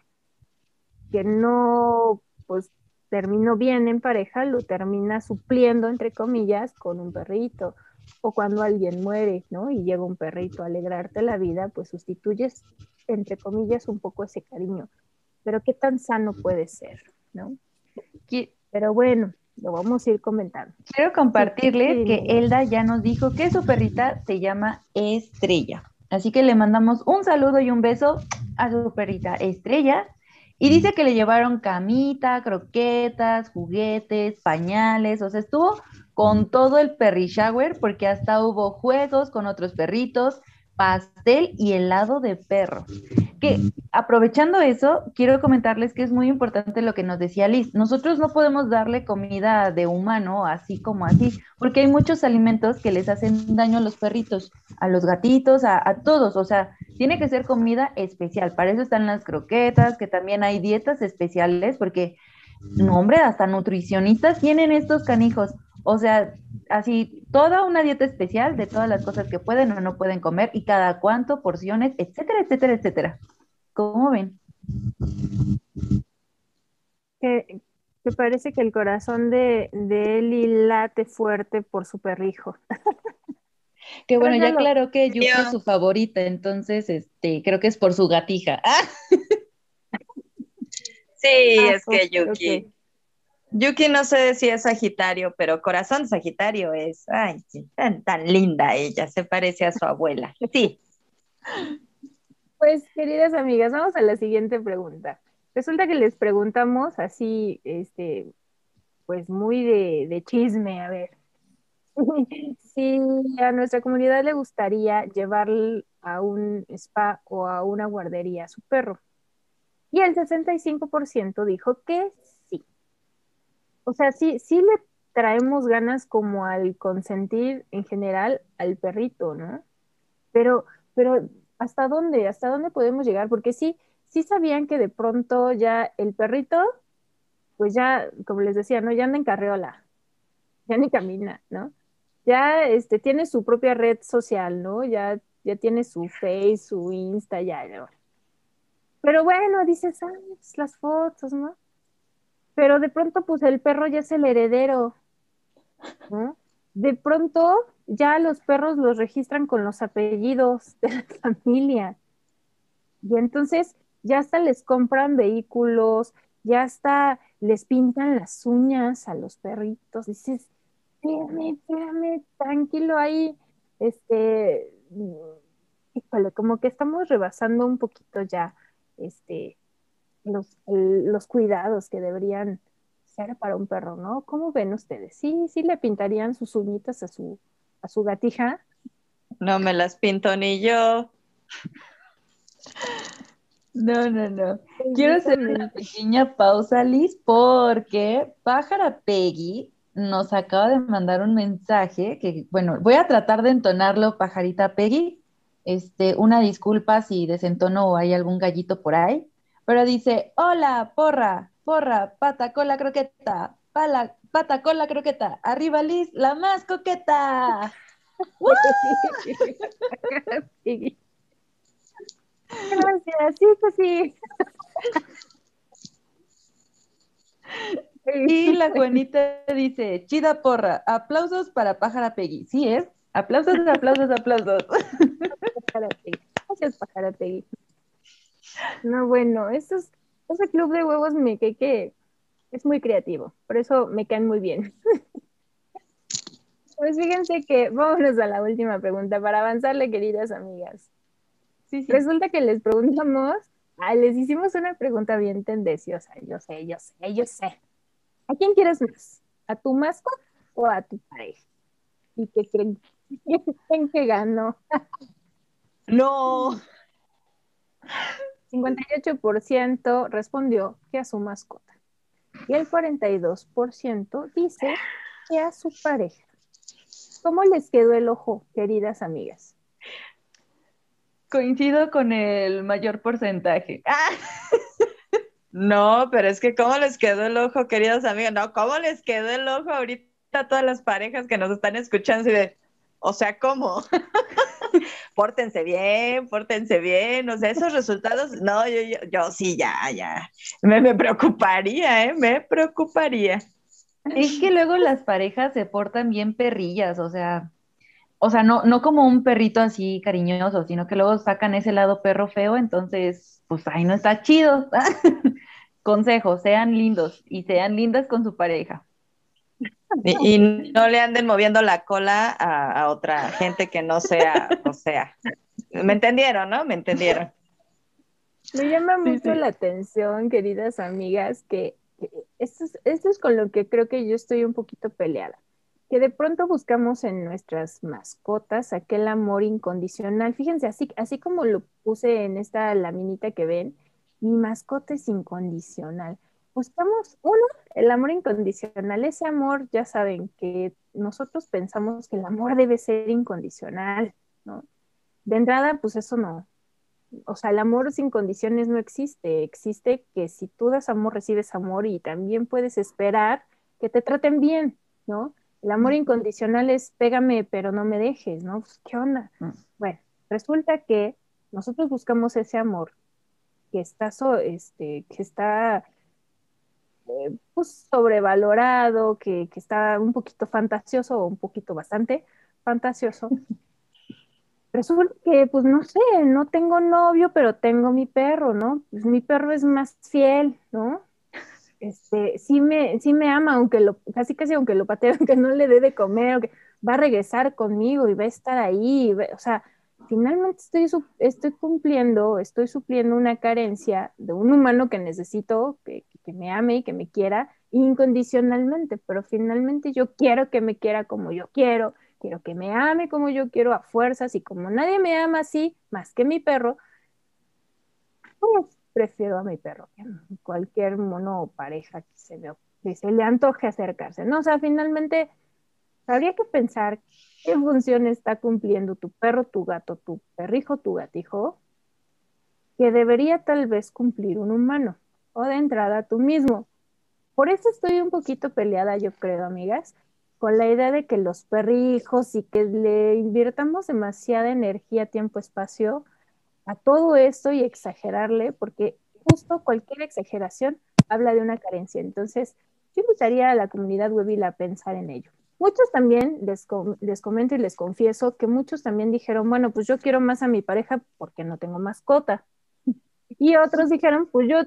que no, pues terminó bien en pareja, lo termina supliendo, entre comillas, con un perrito. O cuando alguien muere, ¿no? Y llega un perrito a alegrarte la vida, pues sustituyes, entre comillas, un poco ese cariño. Pero qué tan sano puede ser, ¿no? Pero bueno, lo vamos a ir comentando. Quiero compartirles que Elda ya nos dijo que su perrita se llama Estrella. Así que le mandamos un saludo y un beso a su perrita Estrella. Y dice que le llevaron camita, croquetas, juguetes, pañales, o sea, estuvo con todo el perry shower porque hasta hubo juegos con otros perritos, pastel y helado de perro. Que aprovechando eso, quiero comentarles que es muy importante lo que nos decía Liz. Nosotros no podemos darle comida de humano así como así, porque hay muchos alimentos que les hacen daño a los perritos, a los gatitos, a, todos. O sea, tiene que ser comida especial. Para eso están las croquetas, que también hay dietas especiales, porque, no, hombre, hasta nutricionistas tienen estos canijos. O sea, así toda una dieta especial de todas las cosas que pueden o no pueden comer y cada cuánto, porciones, etcétera, etcétera, etcétera. ¿Cómo ven? Que, parece que el corazón de, de Eli late fuerte por su perrijo. Que bueno, ya claro que Yuki es su favorita, entonces este, creo que es por su gatija. Sí, ah, es que Yuki. Yuki no sé si es Sagitario, pero corazón Sagitario es, ay, tan, tan linda ella, se parece a su abuela. Sí. Pues, queridas amigas, vamos a la siguiente pregunta. Resulta que les preguntamos así, este, pues muy de, de chisme, a ver, si a nuestra comunidad le gustaría llevar a un spa o a una guardería a su perro. Y el 65% dijo que o sea, sí, sí le traemos ganas como al consentir en general al perrito, ¿no? Pero, pero, ¿hasta dónde? ¿Hasta dónde podemos llegar? Porque sí, sí sabían que de pronto ya el perrito, pues ya, como les decía, ¿no? Ya anda en carreola, ya ni camina, ¿no? Ya este, tiene su propia red social, ¿no? Ya, ya tiene su Face, su Insta, ya, ¿no? Pero bueno, dices, ah, pues las fotos, ¿no? Pero de pronto pues el perro ya es el heredero. De pronto ya los perros los registran con los apellidos de la familia. Y entonces ya hasta les compran vehículos, ya hasta les pintan las uñas a los perritos. Dices, espérame, espérame, tranquilo ahí. Este, híjole, como que estamos rebasando un poquito ya este, los, los cuidados que deberían ser para un perro, ¿no? ¿Cómo ven ustedes? ¿Sí, sí le pintarían sus uñitas a su, a su gatija? No me las pinto ni yo. No, no, no. Quiero hacer una pequeña pausa, Liz, porque Pájara Peggy nos acaba de mandar un mensaje que, bueno, voy a tratar de entonarlo, Pajarita Peggy. Este, una disculpa si desentono o hay algún gallito por ahí. Pero dice, hola, porra, porra, pata con la croqueta, pala, pata con la croqueta, arriba Liz, la más coqueta. Gracias, sí, pues sí. Y la Juanita dice, chida porra, aplausos para Pájara Peggy. Sí, es. Aplausos, aplausos, aplausos. Gracias, Pájara Peggy. No, bueno, ese club de huevos me cae que es muy creativo, por eso me caen muy bien. Pues fíjense que vámonos a la última pregunta para avanzarle, queridas amigas. Resulta que les preguntamos, ah, les hicimos una pregunta bien tendenciosa, yo sé, yo sé, yo sé. ¿A quién quieres más? ¿A tu mascota o a tu pareja? ¿Y qué creen, qué creen que ganó? No. 58% respondió que a su mascota. Y el 42% dice que a su pareja. ¿Cómo les quedó el ojo, queridas amigas? Coincido con el mayor porcentaje. Ah. No, pero es que ¿cómo les quedó el ojo, queridos amigos? No, ¿cómo les quedó el ojo ahorita a todas las parejas que nos están escuchando? de, o sea, ¿cómo? pórtense bien, pórtense bien, o sea, esos resultados, no, yo, yo, yo sí, ya, ya, me, me preocuparía, ¿eh? Me preocuparía. Es que luego las parejas se portan bien perrillas, o sea, o sea, no, no como un perrito así cariñoso, sino que luego sacan ese lado perro feo, entonces, pues ahí no está chido. Consejo, sean lindos y sean lindas con su pareja. Y, y no le anden moviendo la cola a, a, otra gente que no sea, o sea, ¿me entendieron, no? ¿Me entendieron? Me llama mucho sí. la atención, queridas amigas, que, que esto, es, esto es con lo que creo que yo estoy un poquito peleada que de pronto buscamos en nuestras mascotas aquel amor incondicional. Fíjense, así, así como lo puse en esta laminita que ven, mi mascota es incondicional. Buscamos, uno, el amor incondicional, ese amor, ya saben, que nosotros pensamos que el amor debe ser incondicional, ¿no? De entrada, pues eso no. O sea, el amor sin condiciones no existe. Existe que si tú das amor, recibes amor y también puedes esperar que te traten bien, ¿no? El amor incondicional es pégame, pero no me dejes, ¿no? Pues, ¿Qué onda? Mm. Bueno, resulta que nosotros buscamos ese amor que está, so, este, que está eh, pues, sobrevalorado, que, que, está un poquito fantasioso o un poquito bastante fantasioso. Resulta que, pues no sé, no tengo novio, pero tengo mi perro, ¿no? Pues mi perro es más fiel, ¿no? este, sí me, sí me ama, aunque lo, casi casi aunque lo patee, aunque no le dé de comer, aunque va a regresar conmigo y va a estar ahí, o sea, finalmente estoy, estoy cumpliendo, estoy supliendo una carencia de un humano que necesito, que, que me ame y que me quiera incondicionalmente, pero finalmente yo quiero que me quiera como yo quiero, quiero que me ame como yo quiero a fuerzas y como nadie me ama así, más que mi perro, pues prefiero a mi perro que cualquier mono o pareja que se, me, le antoje acercarse. No, o sea, finalmente habría que pensar qué función está cumpliendo tu perro, tu gato, tu perrijo, tu gatijo, que debería tal vez cumplir un humano, o de entrada tú mismo. Por eso estoy un poquito peleada, yo creo, amigas, con la idea de que los perrijos y que le invirtamos demasiada energía, tiempo, espacio a todo esto y exagerarle, porque justo cualquier exageración habla de una carencia. Entonces, yo invitaría a la comunidad web a pensar en ello. Muchos también, les, com les comento y les confieso que muchos también dijeron, bueno, pues yo quiero más a mi pareja porque no tengo mascota. Y otros dijeron, pues yo,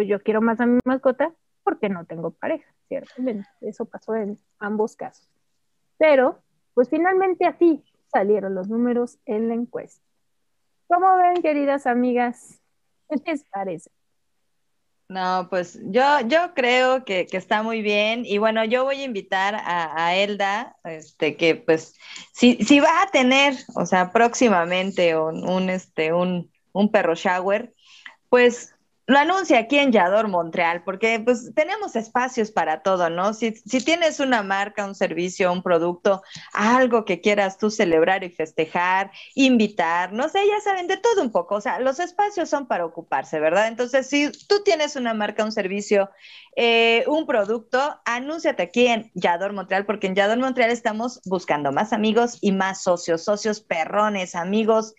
pues yo quiero más a mi mascota porque no tengo pareja, ciertamente. Eso pasó en ambos casos. Pero, pues finalmente así salieron los números en la encuesta. ¿Cómo ven, queridas amigas? ¿Qué les parece? No, pues yo, yo creo que, que, está muy bien. Y bueno, yo voy a invitar a, a Elda, este, que pues, si, si, va a tener, o sea, próximamente un, un, este, un, un perro shower, pues lo anuncia aquí en Yador Montreal, porque pues tenemos espacios para todo, ¿no? Si, tienes una marca, un servicio, un producto, algo que quieras tú celebrar y festejar, invitar, no sé, ya saben, de todo un poco, o sea, los espacios son para ocuparse, ¿verdad? Entonces, si tú tienes una marca, un servicio, eh, un producto, anúnciate aquí en Yador Montreal, porque en Yador Montreal estamos buscando más amigos y más socios, socios perrones, amigos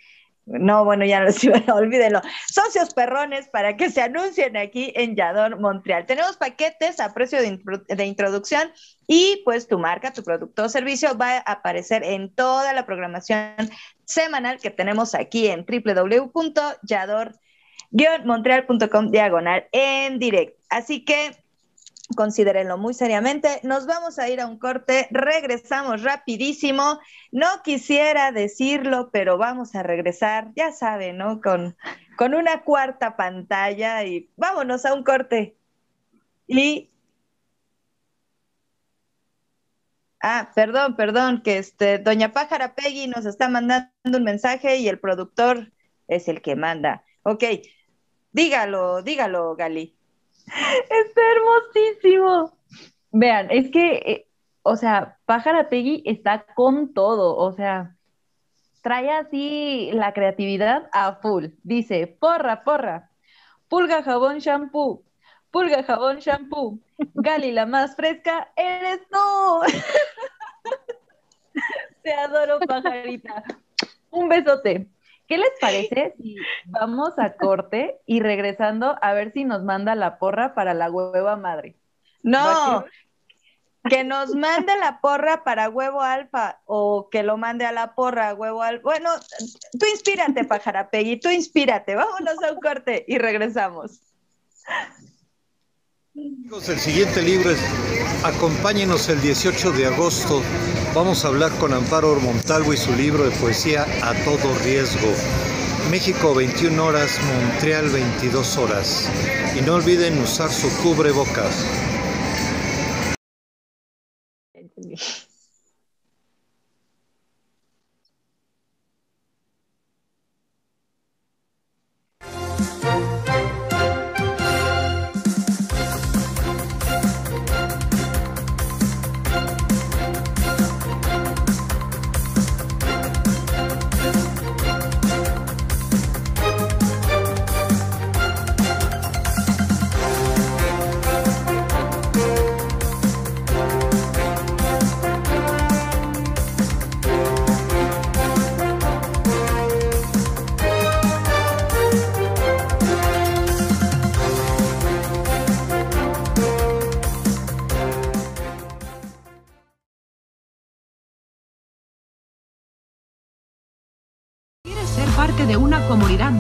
no, bueno, ya no olvídenlo. Socios perrones para que se anuncien aquí en Yador Montreal. Tenemos paquetes a precio de, de, introducción y pues tu marca, tu producto o servicio va a aparecer en toda la programación semanal que tenemos aquí en www.yador-montreal.com diagonal en directo. Así que considérenlo muy seriamente. Nos vamos a ir a un corte, regresamos rapidísimo. No quisiera decirlo, pero vamos a regresar, ya saben, ¿no? Con, con una cuarta pantalla y vámonos a un corte. Y Ah, perdón, perdón, que este, doña Pájara Peggy nos está mandando un mensaje y el productor es el que manda. Ok, dígalo, dígalo, Gali. Está hermosísimo. Vean, es que, eh, o sea, Pájara Peggy está con todo, o sea, trae así la creatividad a full. Dice, porra, porra, pulga, jabón, shampoo, pulga, jabón, shampoo. Gali, la más fresca, eres tú. Te adoro, pajarita. Un besote. ¿Qué les parece si vamos a corte y regresando a ver si nos manda la porra para la hueva madre? No, que nos mande la porra para huevo alfa o que lo mande a la porra huevo alfa. Bueno, tú inspírate, pajarapegui, tú inspírate. Vámonos a un corte y regresamos. El siguiente libro es Acompáñenos el 18 de agosto. Vamos a hablar con Amparo Montalvo y su libro de poesía A todo riesgo. México 21 horas, Montreal 22 horas. Y no olviden usar su cubrebocas.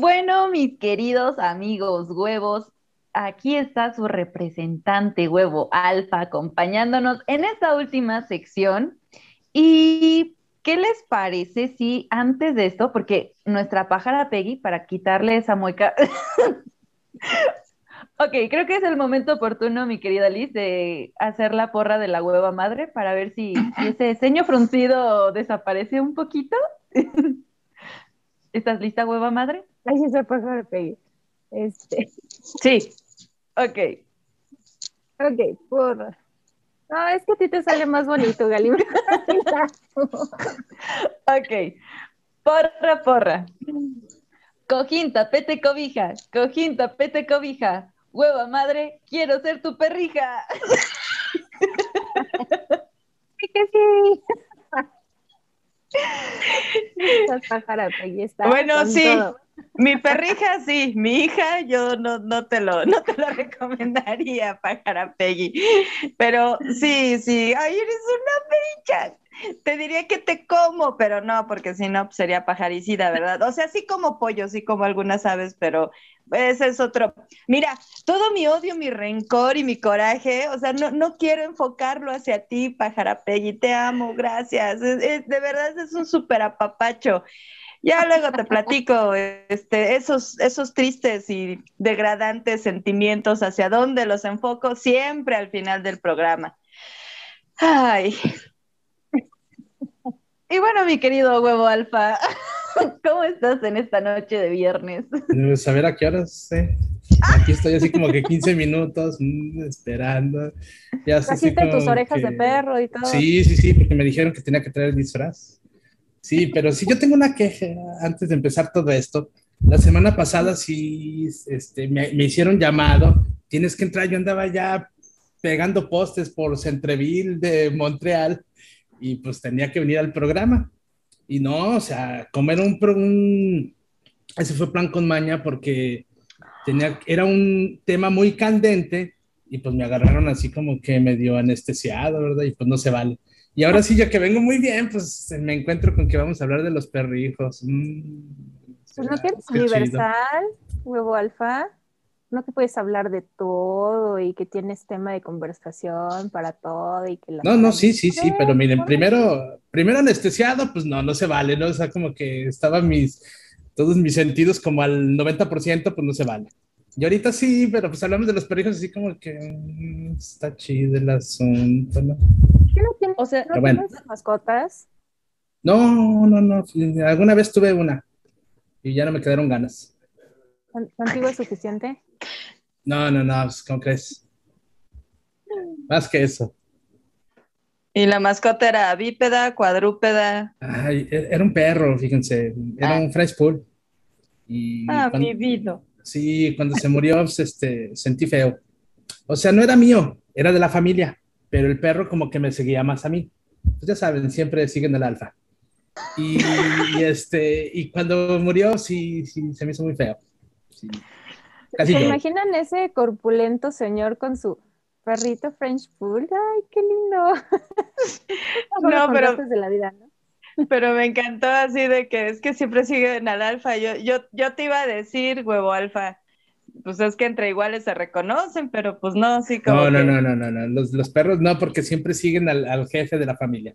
Bueno, mis queridos amigos huevos, aquí está su representante huevo alfa acompañándonos en esta última sección. ¿Y qué les parece si antes de esto, porque nuestra pájara Peggy, para quitarle esa mueca... ok, creo que es el momento oportuno, mi querida Liz, de hacer la porra de la hueva madre para ver si, si ese ceño fruncido desaparece un poquito. ¿Estás lista, hueva madre? Ay, sí, se puede pegue. Este. Sí. Ok. Ok, porra. No, es que a ti te sale más bonito, Gali. ok. Porra, porra. Cojín, tapete, cobija. Cojín, tapete, cobija. Hueva madre, quiero ser tu perrija. sí que sí. Bueno, sí, mi perrija sí, mi hija yo no, no, te lo, no te lo recomendaría, pájara Peggy. Pero sí, sí, ay, eres una bella. Te diría que te como, pero no, porque si no pues, sería pajaricida, ¿verdad? O sea, sí como pollo, sí como algunas aves, pero ese es otro. Mira, todo mi odio, mi rencor y mi coraje, o sea, no, no quiero enfocarlo hacia ti, pajarapegui, te amo, gracias. de verdad es un súper apapacho. Ya luego te platico este, esos, esos tristes y degradantes sentimientos, hacia dónde los enfoco siempre al final del programa. Ay, y bueno, mi querido huevo alfa, ¿cómo estás en esta noche de viernes? Pues a ver a qué horas, eh? Aquí estoy así como que 15 minutos mm, esperando. Ya Trajiste tus orejas de perro y todo. Sí, sí, sí, porque me dijeron que tenía que traer el disfraz. Sí, pero sí, yo tengo una queja antes de empezar todo esto. La semana pasada sí este, me, me hicieron llamado. Tienes que entrar. Yo andaba ya pegando postes por Centreville de Montreal y pues tenía que venir al programa. Y no, o sea, comer un, un ese fue plan con maña porque tenía, era un tema muy candente y pues me agarraron así como que medio anestesiado, ¿verdad? Y pues no se vale. Y ahora sí, yo que vengo muy bien, pues me encuentro con que vamos a hablar de los perrijos. Mm, Pues no tienes chido. universal, huevo alfa. No que puedes hablar de todo y que tienes tema de conversación para todo y que la No, no, sí, sí, sí, pero miren, primero, primero anestesiado, pues no, no se vale, ¿no? O sea, como que estaban mis, todos mis sentidos como al 90%, pues no se vale. Y ahorita sí, pero pues hablamos de los perrijos así como que mm, está chido el asunto, ¿no? ¿Qué no tienes, O sea, no bueno. tienes mascotas? No, no, no, alguna vez tuve una y ya no me quedaron ganas. ¿Con- ¿Contigo es suficiente? No, no, no, pues, ¿cómo crees? Más que eso. Y la mascota era bípeda, cuadrúpeda. Ay, e- era un perro, fíjense, era Ah. un French Pool. Y Ah, cuando- vivido. Sí, cuando se murió, pues, este, sentí feo. O sea, no era mío, era de la familia, pero el perro como que me seguía más a mí. Pues ya saben, siempre siguen el alfa. Y, y, este, y cuando murió, sí, sí, se me hizo muy feo. Sí. Casi ¿Se imaginan ese corpulento señor con su perrito French Pool? ¡Ay, qué lindo! No, pero- de la vida, ¿no? Pero me encantó así de que es que siempre siguen al alfa. Yo, yo, yo te iba a decir, huevo alfa. Pues es que entre iguales se reconocen, pero pues no, sí como. No, no, que- no, no, no, no. Los, los perros no, porque siempre siguen al, al jefe de la familia.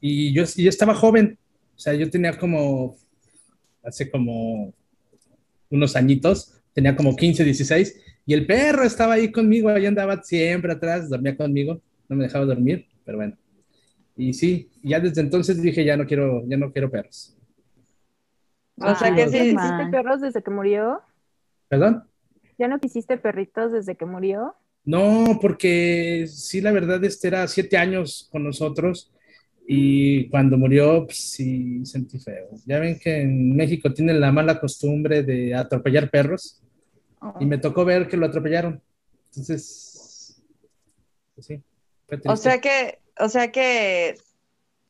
Y yo, y yo estaba joven, o sea, yo tenía como, hace como unos añitos, tenía como 15, 16, y el perro estaba ahí conmigo, ahí andaba siempre atrás, dormía conmigo, no me dejaba dormir, pero bueno. Y sí, ya desde entonces dije, ya no quiero, ya no quiero perros. O sea que sí, ¿Quisiste mal. perros desde que murió? ¿Perdón? ¿Ya no quisiste perritos desde que murió? No, porque sí, la verdad, este era siete años con nosotros y cuando murió, pues, sí sentí feo. Ya ven que en México tienen la mala costumbre de atropellar perros y me tocó ver que lo atropellaron. Entonces, pues sí, O sea que, o sea que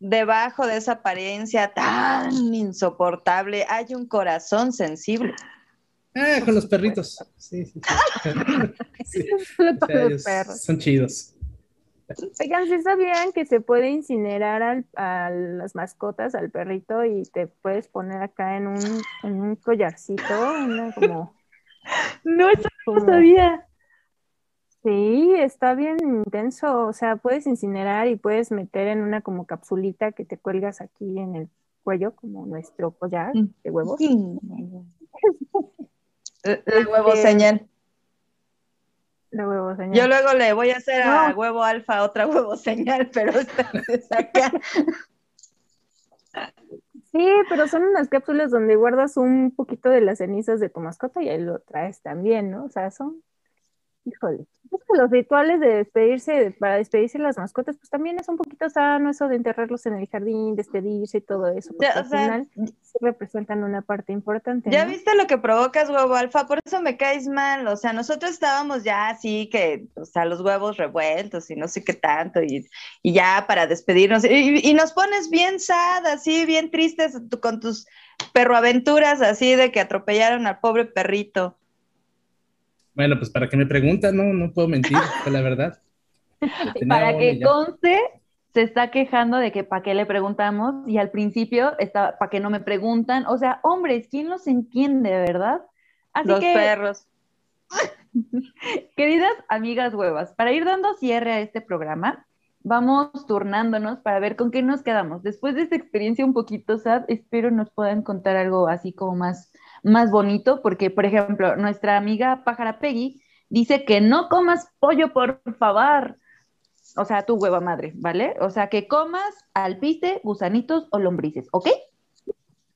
debajo de esa apariencia tan insoportable hay un corazón sensible. Ah, con los perritos. Sí, sí, sí. Sí, Solo o con sea, los ellos perros. son chidos. Oigan, ¿sí sabían que se puede incinerar al- a las mascotas, al perrito, y te puedes poner acá en un, en un collarcito, una como, No, eso no sabía. Sí, está bien intenso. O sea, puedes incinerar y puedes meter en una como capsulita que te cuelgas aquí en el cuello, como nuestro collar de huevos. La huevo Este, señal. De huevos, señor. Yo luego le voy a hacer a huevo alfa otra huevo señal, pero esta es acá. Sí, pero son unas cápsulas donde guardas un poquito de las cenizas de tu mascota y ahí lo traes también, ¿no? O sea, son, híjole, es que los rituales de despedirse, de- para despedirse de las mascotas, pues también es un poquito sano eso de enterrarlos en el jardín, despedirse y todo eso, porque Ya, al sea, final sí representan una parte importante, Ya viste lo que provocas, huevo alfa, por eso me caes mal. O sea, nosotros estábamos ya así que, o sea, los huevos revueltos y no sé qué tanto, y, y ya para despedirnos. Y, y nos pones bien sad, así, bien tristes con tus perroaventuras, así de que atropellaron al pobre perrito. Bueno, pues para que me preguntan, no, no puedo mentir, la verdad. Para que conste, se está quejando de que para qué le preguntamos y al principio está para qué no me preguntan. O sea, hombres, ¿quién los entiende, verdad? Así los que, perros. queridas amigas huevas, para ir dando cierre a este programa, vamos turnándonos para ver con qué nos quedamos. Después de esta experiencia un poquito sad, espero nos puedan contar algo así como más, más bonito, porque, por ejemplo, nuestra amiga Pájara Peggy dice que no comas pollo, por favor. O sea, tu hueva madre, ¿vale? O sea, que comas alpiste, gusanitos o lombrices, ¿ok?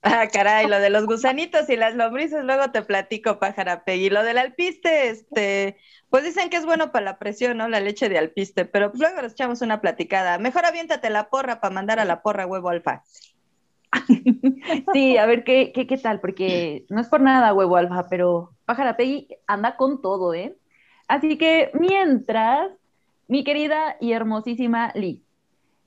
Ah, caray, lo de los gusanitos y las lombrices, luego te platico, pájara Peggy. Lo del alpiste, este, pues dicen que es bueno para la presión, ¿no? La leche de alpiste, pero luego les echamos una platicada. Mejor aviéntate la porra para mandar a la porra huevo alfa. Sí, a ver qué, qué, qué tal, porque no es por nada, huevo alfa, pero Pájara Peggy anda con todo, ¿eh? Así que mientras, mi querida y hermosísima Lee,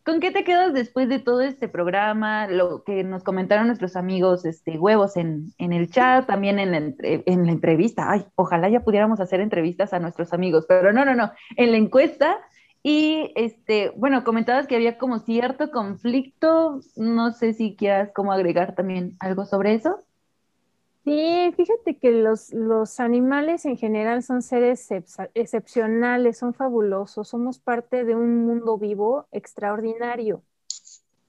¿Con qué te quedas después de todo este programa? Lo que nos comentaron nuestros amigos este, huevos en, el chat, también en en la entrevista. Ay, ojalá ya pudiéramos hacer entrevistas a nuestros amigos, pero no, no, no. En la encuesta y este, bueno, comentabas que había como cierto conflicto. No sé si quieras como agregar también algo sobre eso. Sí, fíjate que los, los animales en general son seres excepcionales, son fabulosos, somos parte de un mundo vivo extraordinario.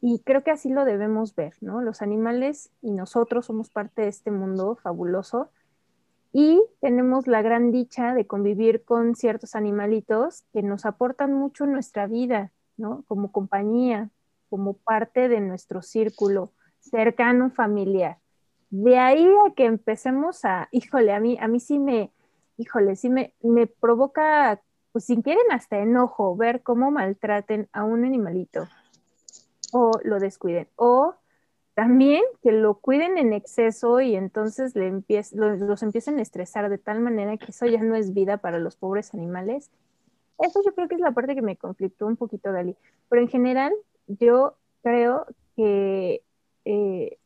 Y creo que así lo debemos ver, ¿no? Los animales y nosotros somos parte de este mundo fabuloso y tenemos la gran dicha de convivir con ciertos animalitos que nos aportan mucho en nuestra vida, ¿no? Como compañía, como parte de nuestro círculo cercano familiar. De ahí a que empecemos a, híjole, a mí, a mí sí me, híjole, sí me, me provoca, pues si quieren hasta enojo ver cómo maltraten a un animalito o lo descuiden o también que lo cuiden en exceso y entonces le los, empiecen a estresar de tal manera que eso ya no es vida para los pobres animales. Eso yo creo que es la parte que me conflictó un poquito, Gali. Pero en general, yo creo que eh,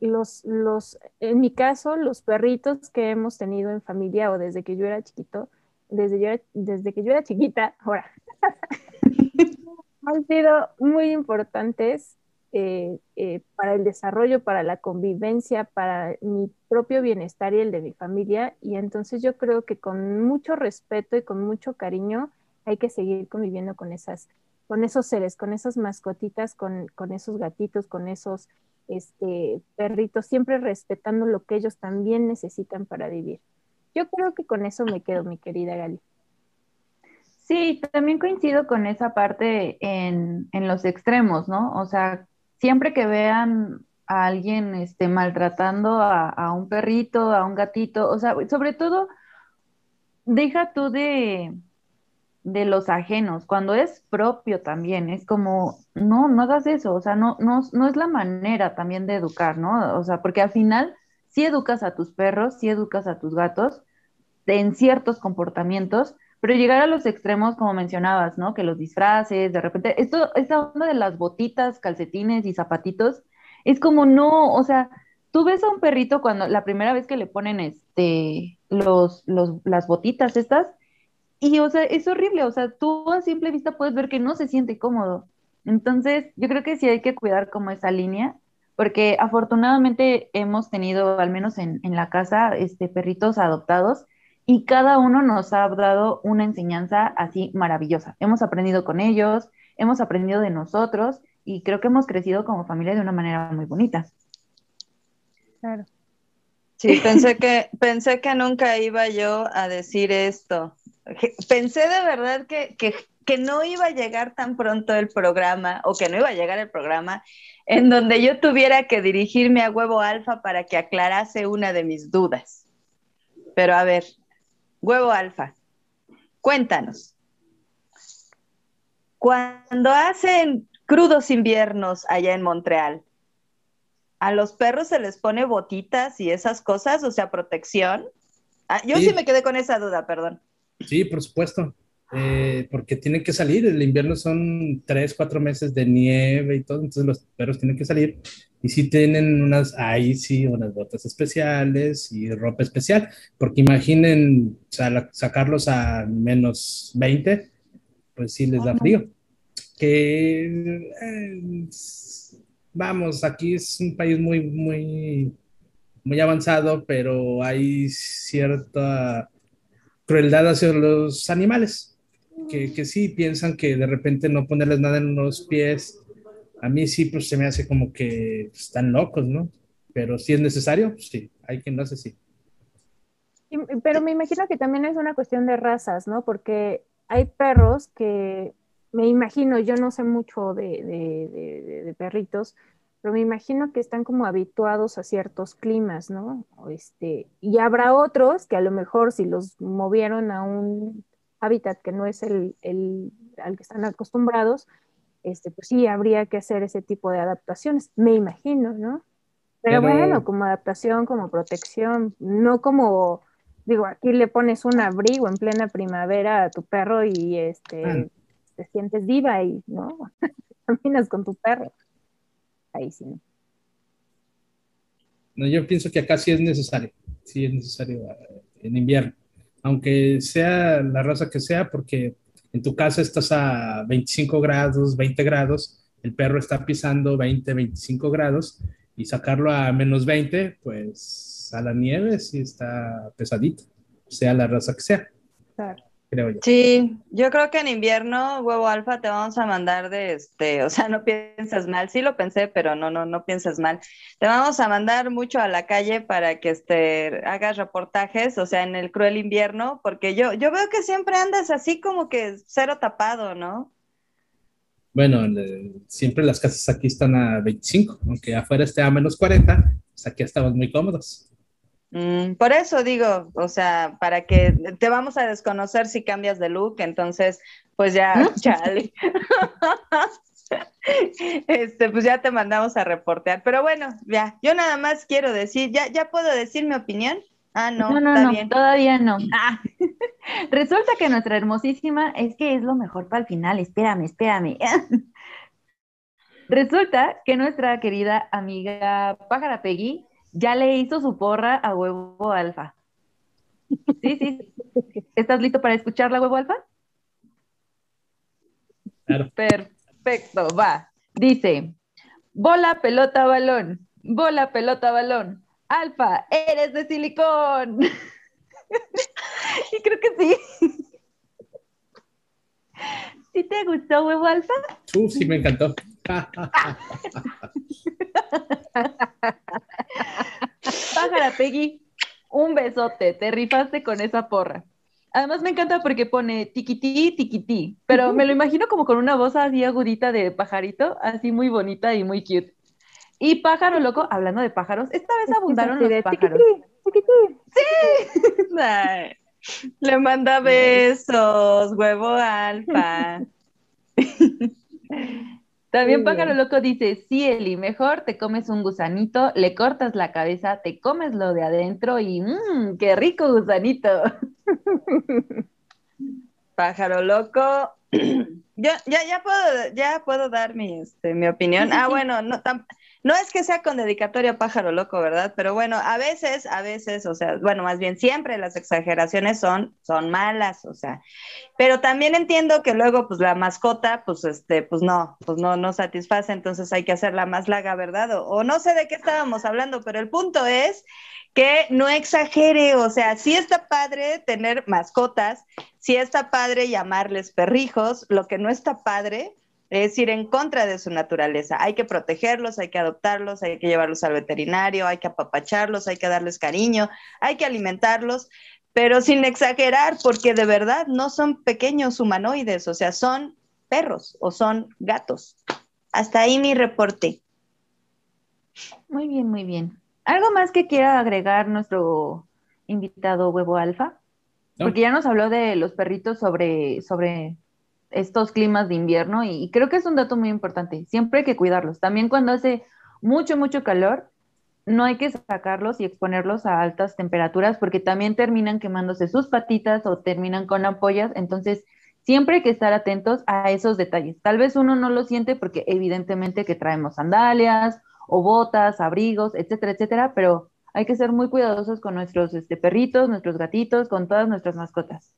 los, los, en mi caso, los perritos que hemos tenido en familia o desde que yo era chiquito, desde, yo desde que yo era chiquita, ahora, han sido muy importantes eh, eh, para el desarrollo, para la convivencia, para mi propio bienestar y el de mi familia. Y entonces yo creo que con mucho respeto y con mucho cariño hay que seguir conviviendo con esas, con esos seres, con esas mascotitas, con, con esos gatitos, con esos este, perritos, siempre respetando lo que ellos también necesitan para vivir. Yo creo que con eso me quedo, mi querida Gali. Sí, también coincido con esa parte en, en los extremos, ¿no? O sea, siempre que vean a alguien este, maltratando a, un perrito, a un gatito, o sea, sobre todo, deja tú de, de los ajenos, cuando es propio también, es como, no, no hagas eso, o sea, no, no, no es la manera también de educar, ¿no? O sea, porque al final, si educas a tus perros, si educas a tus gatos en ciertos comportamientos, pero llegar a los extremos, como mencionabas, ¿no? Que los disfraces, de repente, esto, esta onda de las botitas, calcetines y zapatitos, es como no, o sea, tú ves a un perrito cuando la primera vez que le ponen este, los, los, las botitas estas, y o sea, es horrible, o sea, tú a simple vista puedes ver que no se siente cómodo. Entonces, yo creo que sí hay que cuidar como esa línea, porque afortunadamente hemos tenido, al menos en, en la casa, este, perritos adoptados y cada uno nos ha dado una enseñanza así maravillosa. Hemos aprendido con ellos, hemos aprendido de nosotros y creo que hemos crecido como familia de una manera muy bonita. Claro. Sí, pensé que, pensé que nunca iba yo a decir esto. Pensé de verdad que, que, que no iba a llegar tan pronto el programa o que no iba a llegar el programa en donde yo tuviera que dirigirme a Huevo Alfa para que aclarase una de mis dudas. Pero a ver, Huevo Alfa, cuéntanos. Cuando hacen crudos inviernos allá en Montreal, ¿a los perros se les pone botitas y esas cosas, o sea, protección? Ah, yo sí. me quedé con esa duda, perdón. Sí, por supuesto. Eh, porque tienen que salir. El invierno son tres, cuatro meses de nieve y todo, entonces los perros tienen que salir. Y si tienen unas, ahí sí, unas botas especiales y ropa especial, porque imaginen sacarlos a menos 20, pues sí les da frío. Que eh, vamos, aquí es un país muy, muy, muy avanzado, pero hay cierta crueldad hacia los animales, que, que sí piensan que de repente no ponerles nada en los pies a mí sí, pues se me hace como que están locos, ¿no? Pero si es necesario, pues, sí, hay quien lo hace, sí. Pero me imagino que también es una cuestión de razas, ¿no? Porque hay perros que, me imagino, yo no sé mucho de, de, perritos, pero me imagino que están como habituados a ciertos climas, ¿no? Este, y habrá otros que a lo mejor si los movieron a un hábitat que no es el, el al que están acostumbrados, este, pues sí, habría que hacer ese tipo de adaptaciones, me imagino, ¿no? Pero, bueno, como adaptación, como protección, no como, digo, aquí le pones un abrigo en plena primavera a tu perro y este, te sientes viva y, ¿no? caminas con tu perro. Ahí sí, ¿no? No, yo pienso que acá sí es necesario, sí es necesario eh, en invierno, aunque sea la raza que sea, porque en tu casa estás a 25 grados, 20 grados, el perro está pisando 20, 25 grados y sacarlo a menos 20, pues a la nieve sí está pesadito, sea la raza que sea. Claro. Creo yo. Sí, yo creo que en invierno, huevo alfa, te vamos a mandar de este, o sea, no piensas mal, sí lo pensé, pero no, no, no piensas mal. Te vamos a mandar mucho a la calle para que este, hagas reportajes, o sea, en el cruel invierno, porque yo, yo veo que siempre andas así como que cero tapado, ¿no? Bueno, le- siempre las casas aquí están a 25, aunque afuera esté a menos 40, pues aquí estamos muy cómodos. Mm, por eso digo, o sea, para que te vamos a desconocer si cambias de look, entonces, pues ya, chale. Este, pues ya te mandamos a reportear. Pero bueno, ya, yo nada más quiero decir, ¿ya, ya puedo decir mi opinión? Ah, no, No, no, está no, bien. todavía no. Ah, Resulta que nuestra hermosísima es que es lo mejor para el final. Espérame, espérame. Resulta que nuestra querida amiga Pájara Peggy ya le hizo su porra a huevo alfa. Sí, sí. ¿Estás listo para escucharla, huevo alfa? Claro. Perfecto, va. Dice, bola, pelota, balón. Bola, pelota, balón. Alfa, eres de silicón. y creo que sí. ¿Sí te gustó, huevo alfa? Uh, sí, me encantó. Pájara Peggy, un besote, te rifaste con esa porra. Además me encanta porque pone tiquití, tiquití, pero me lo imagino como con una voz así agudita de pajarito, así muy bonita y muy cute. Y pájaro loco, hablando de pájaros, esta vez abundaron los pájaros. tiquití, tiquití. Ay, le manda besos, huevo alfa. También Muy Pájaro bien. Loco dice, sí, Eli, mejor te comes un gusanito, le cortas la cabeza, te comes lo de adentro y mmm, qué rico gusanito. Pájaro loco. Yo ya, ya puedo, ya puedo dar mi, este, mi opinión. Ah, bueno, no, tam- no es que sea con dedicatoria pájaro loco, ¿verdad? Pero bueno, a veces, a veces, o sea, bueno, más bien siempre las exageraciones son, son malas, o sea, pero también entiendo que luego, pues la mascota, pues este, pues no, pues no, no satisface, entonces hay que hacerla más larga, ¿verdad? O, o no sé de qué estábamos hablando, pero el punto es que no exagere, o sea, sí está padre tener mascotas, sí está padre llamarles perrijos, lo que no está padre es ir en contra de su naturaleza. Hay que protegerlos, hay que adoptarlos, hay que llevarlos al veterinario, hay que apapacharlos, hay que darles cariño, hay que alimentarlos, pero sin exagerar, porque de verdad no son pequeños humanoides, o sea, son perros o son gatos. Hasta ahí mi reporte. Muy bien, muy bien. ¿Algo más que quiera agregar nuestro invitado Huevo Alfa? No. Porque ya nos habló de los perritos sobre, sobre estos climas de invierno y, creo que es un dato muy importante. Siempre hay que cuidarlos. También cuando hace mucho, mucho calor, no hay que sacarlos y exponerlos a altas temperaturas porque también terminan quemándose sus patitas o terminan con ampollas. Entonces, siempre hay que estar atentos a esos detalles. Tal vez uno no lo siente porque evidentemente que traemos sandalias o botas, abrigos, etcétera, etcétera, pero hay que ser muy cuidadosos con nuestros este, perritos, nuestros gatitos, con todas nuestras mascotas.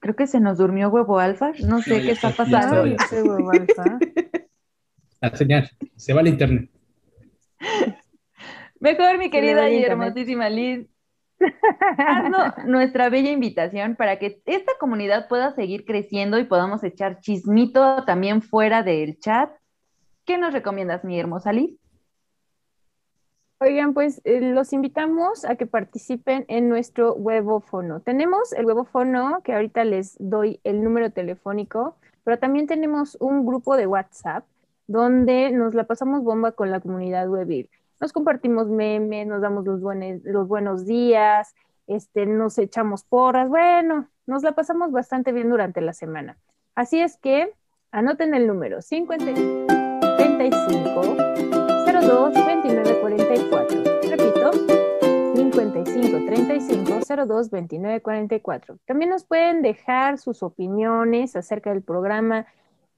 Creo que se nos durmió huevo alfa, no sé No, qué está ya pasando. está, ya. Huevo alfa. La señal, se va al internet. Mejor, mi querida y hermosísima Liz, haznos nuestra bella invitación para que esta comunidad pueda seguir creciendo y podamos echar chismito también fuera del chat. ¿Qué nos recomiendas, mi hermosa Liz? Oigan, pues eh, los invitamos a que participen en nuestro huevofono. Tenemos el huevofono, que ahorita les doy el número telefónico, pero también tenemos un grupo de WhatsApp donde nos la pasamos bomba con la comunidad webir. Nos compartimos memes, nos damos los, buenos, los buenos días, este, nos echamos porras, bueno, nos la pasamos bastante bien durante la semana. Así es que anoten el número 50 35 02 29 44. Repito, 55 55 35 02 29 44. También nos pueden dejar sus opiniones acerca del programa,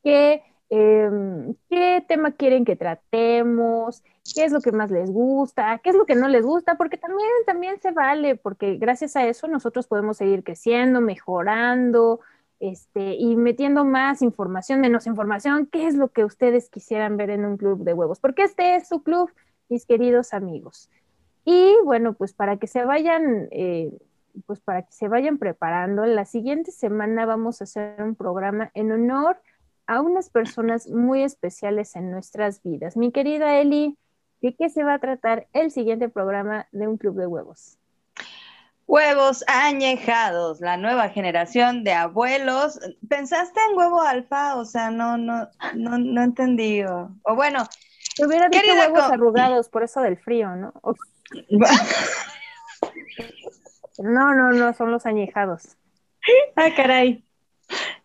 qué, em, qué tema quieren que tratemos, qué es lo que más les gusta, qué es lo que no les gusta, porque también, también se vale, porque gracias a eso nosotros podemos seguir creciendo, mejorando, este, y metiendo más información, menos información, qué es lo que ustedes quisieran ver en un club de huevos, porque este es su club, mis queridos amigos. Y bueno, pues para que se vayan, eh, pues para que se vayan preparando, la siguiente semana vamos a hacer un programa en honor a unas personas muy especiales en nuestras vidas. Mi querida Eli, ¿de qué se va a tratar el siguiente programa de un club de huevos? Huevos añejados, la nueva generación de abuelos. ¿Pensaste en huevo alfa? O sea, no, no, no, no entendí. O, bueno, hubiera dicho huevos arrugados por eso del frío, ¿no? no, no, no, son los añejados. Ah, caray.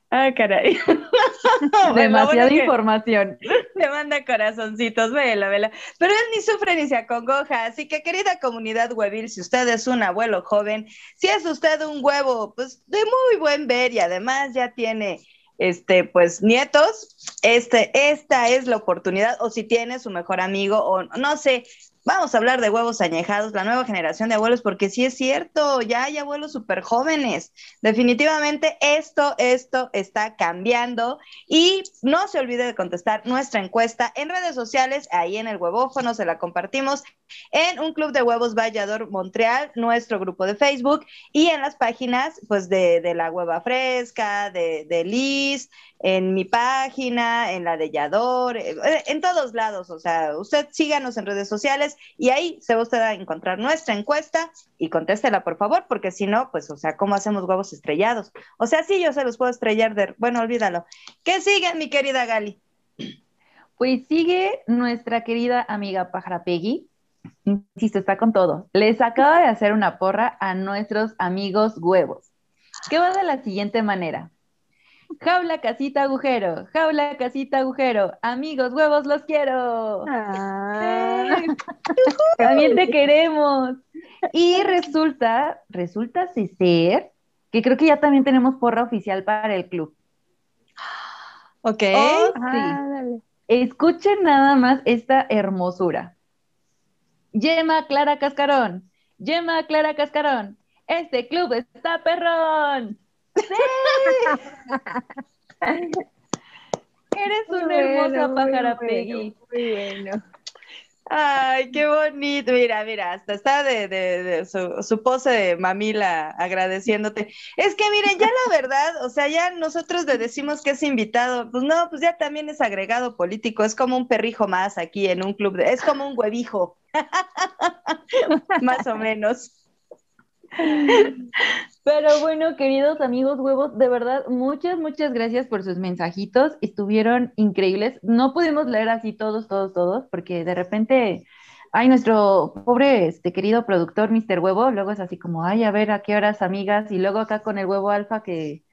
Ah, caray. Demasiada información. Te manda corazoncitos, vela, vela. Pero él ni sufre ni se acongoja. Así que, querida comunidad huevil, si usted es un abuelo joven, si es usted un huevo, pues de muy buen ver y además ya tiene este, pues nietos, este, esta es la oportunidad, o si tiene su mejor amigo, o no sé, Vamos a hablar de huevos añejados, la nueva generación de abuelos, porque sí es cierto, ya hay abuelos súper jóvenes. Definitivamente esto, esto está cambiando y no se olvide de contestar nuestra encuesta en redes sociales, ahí en el huevófono, se la compartimos en un club de huevos Vallador Montreal, nuestro grupo de Facebook y en las páginas pues de, la hueva fresca, de, de Liz, en mi página, en la de Yador, eh, en todos lados. O sea, usted síganos en redes sociales y ahí se va usted a encontrar nuestra encuesta y contéstela, por favor, porque si no, pues, o sea, ¿cómo hacemos huevos estrellados? O sea, sí, yo se los puedo estrellar de. Bueno, olvídalo. ¿Qué sigue, mi querida Gali? Pues sigue nuestra querida amiga Pájara Peggy. Insisto, está con todo. Les acaba de hacer una porra a nuestros amigos huevos. ¿Qué va de la siguiente manera? Jaula, casita, agujero. Jaula, casita, agujero. Amigos, huevos, los quiero. Ah. También te queremos. Y resulta, resulta ser que creo que ya también tenemos porra oficial para el club. Ok. Oh, sí. Escuchen nada más esta hermosura. Yema Clara Cascarón. Yema Clara Cascarón. Este club está perrón. Eres una hermosa pájara, Peggy. muy bueno. Ay, qué bonito. Mira, mira, hasta está de, su, pose de mamila agradeciéndote. Es que miren, ya la verdad, o sea, ya nosotros le decimos que es invitado, pues no, pues ya también es agregado político, es como un perrijo más aquí en un club, de, es como un huevijo, más o menos. Pero bueno, queridos amigos huevos, de verdad, muchas, muchas gracias por sus mensajitos. Estuvieron increíbles. No pudimos leer así todos, todos, todos, porque de repente, ay, nuestro pobre, este querido productor, Mr. Huevo, luego es así como, ay, a ver a qué horas, amigas, y luego acá con el huevo alfa que,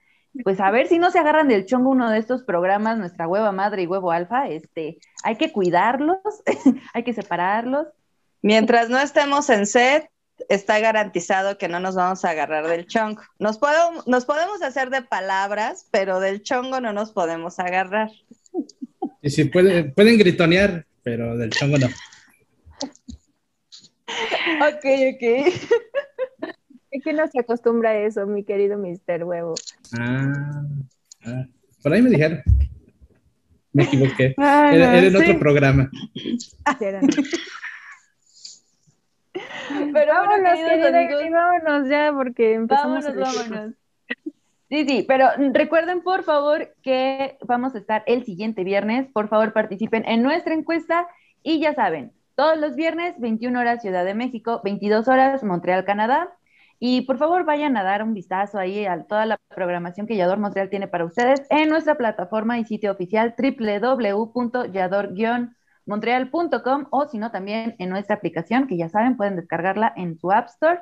pues a ver si no se agarran del chongo uno de estos programas, nuestra hueva madre y huevo alfa, este, hay que cuidarlos, hay que separarlos. Mientras no estemos en set, está garantizado que no nos vamos a agarrar del chongo. Nos, nos podemos hacer de palabras, pero del chongo no nos podemos agarrar. Y si pueden, pueden gritonear, pero del chongo no. ok, ok. Es que no se acostumbra a eso, mi querido Mr. Huevo. Ah, ah, por ahí me dijeron. Me equivoqué. era, en otro programa. Pero vámonos, amigos, vámonos ya porque empezamos. Vámonos, vámonos. Sí, sí, pero recuerden por favor que vamos a estar el siguiente viernes. Por favor, participen en nuestra encuesta y ya saben, todos los viernes, 21 horas Ciudad de México, 22 horas Montreal, Canadá. Y por favor vayan a dar un vistazo ahí a toda la programación que Yador Montreal tiene para ustedes en nuestra plataforma y sitio oficial www.yador-montreal.com montreal.com o si no también en nuestra aplicación que ya saben pueden descargarla en su App Store.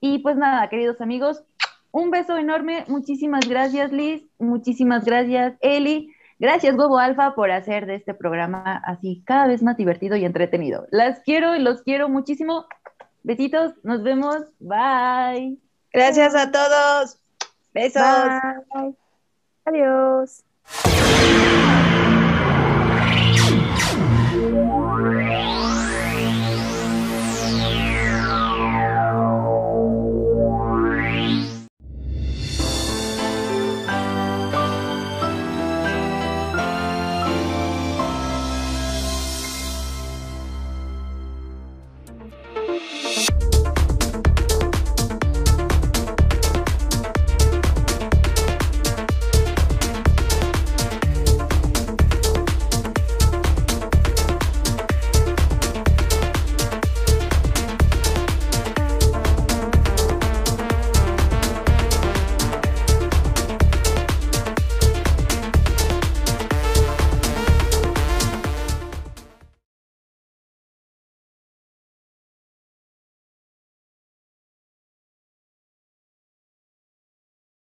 Y pues nada, queridos amigos, un beso enorme. Muchísimas gracias Liz, muchísimas gracias Eli. Gracias Huevo Alfa por hacer de este programa así cada vez más divertido y entretenido. Las quiero y los quiero muchísimo. Besitos, nos vemos. Bye. Gracias a todos. Besos. Bye. Adiós.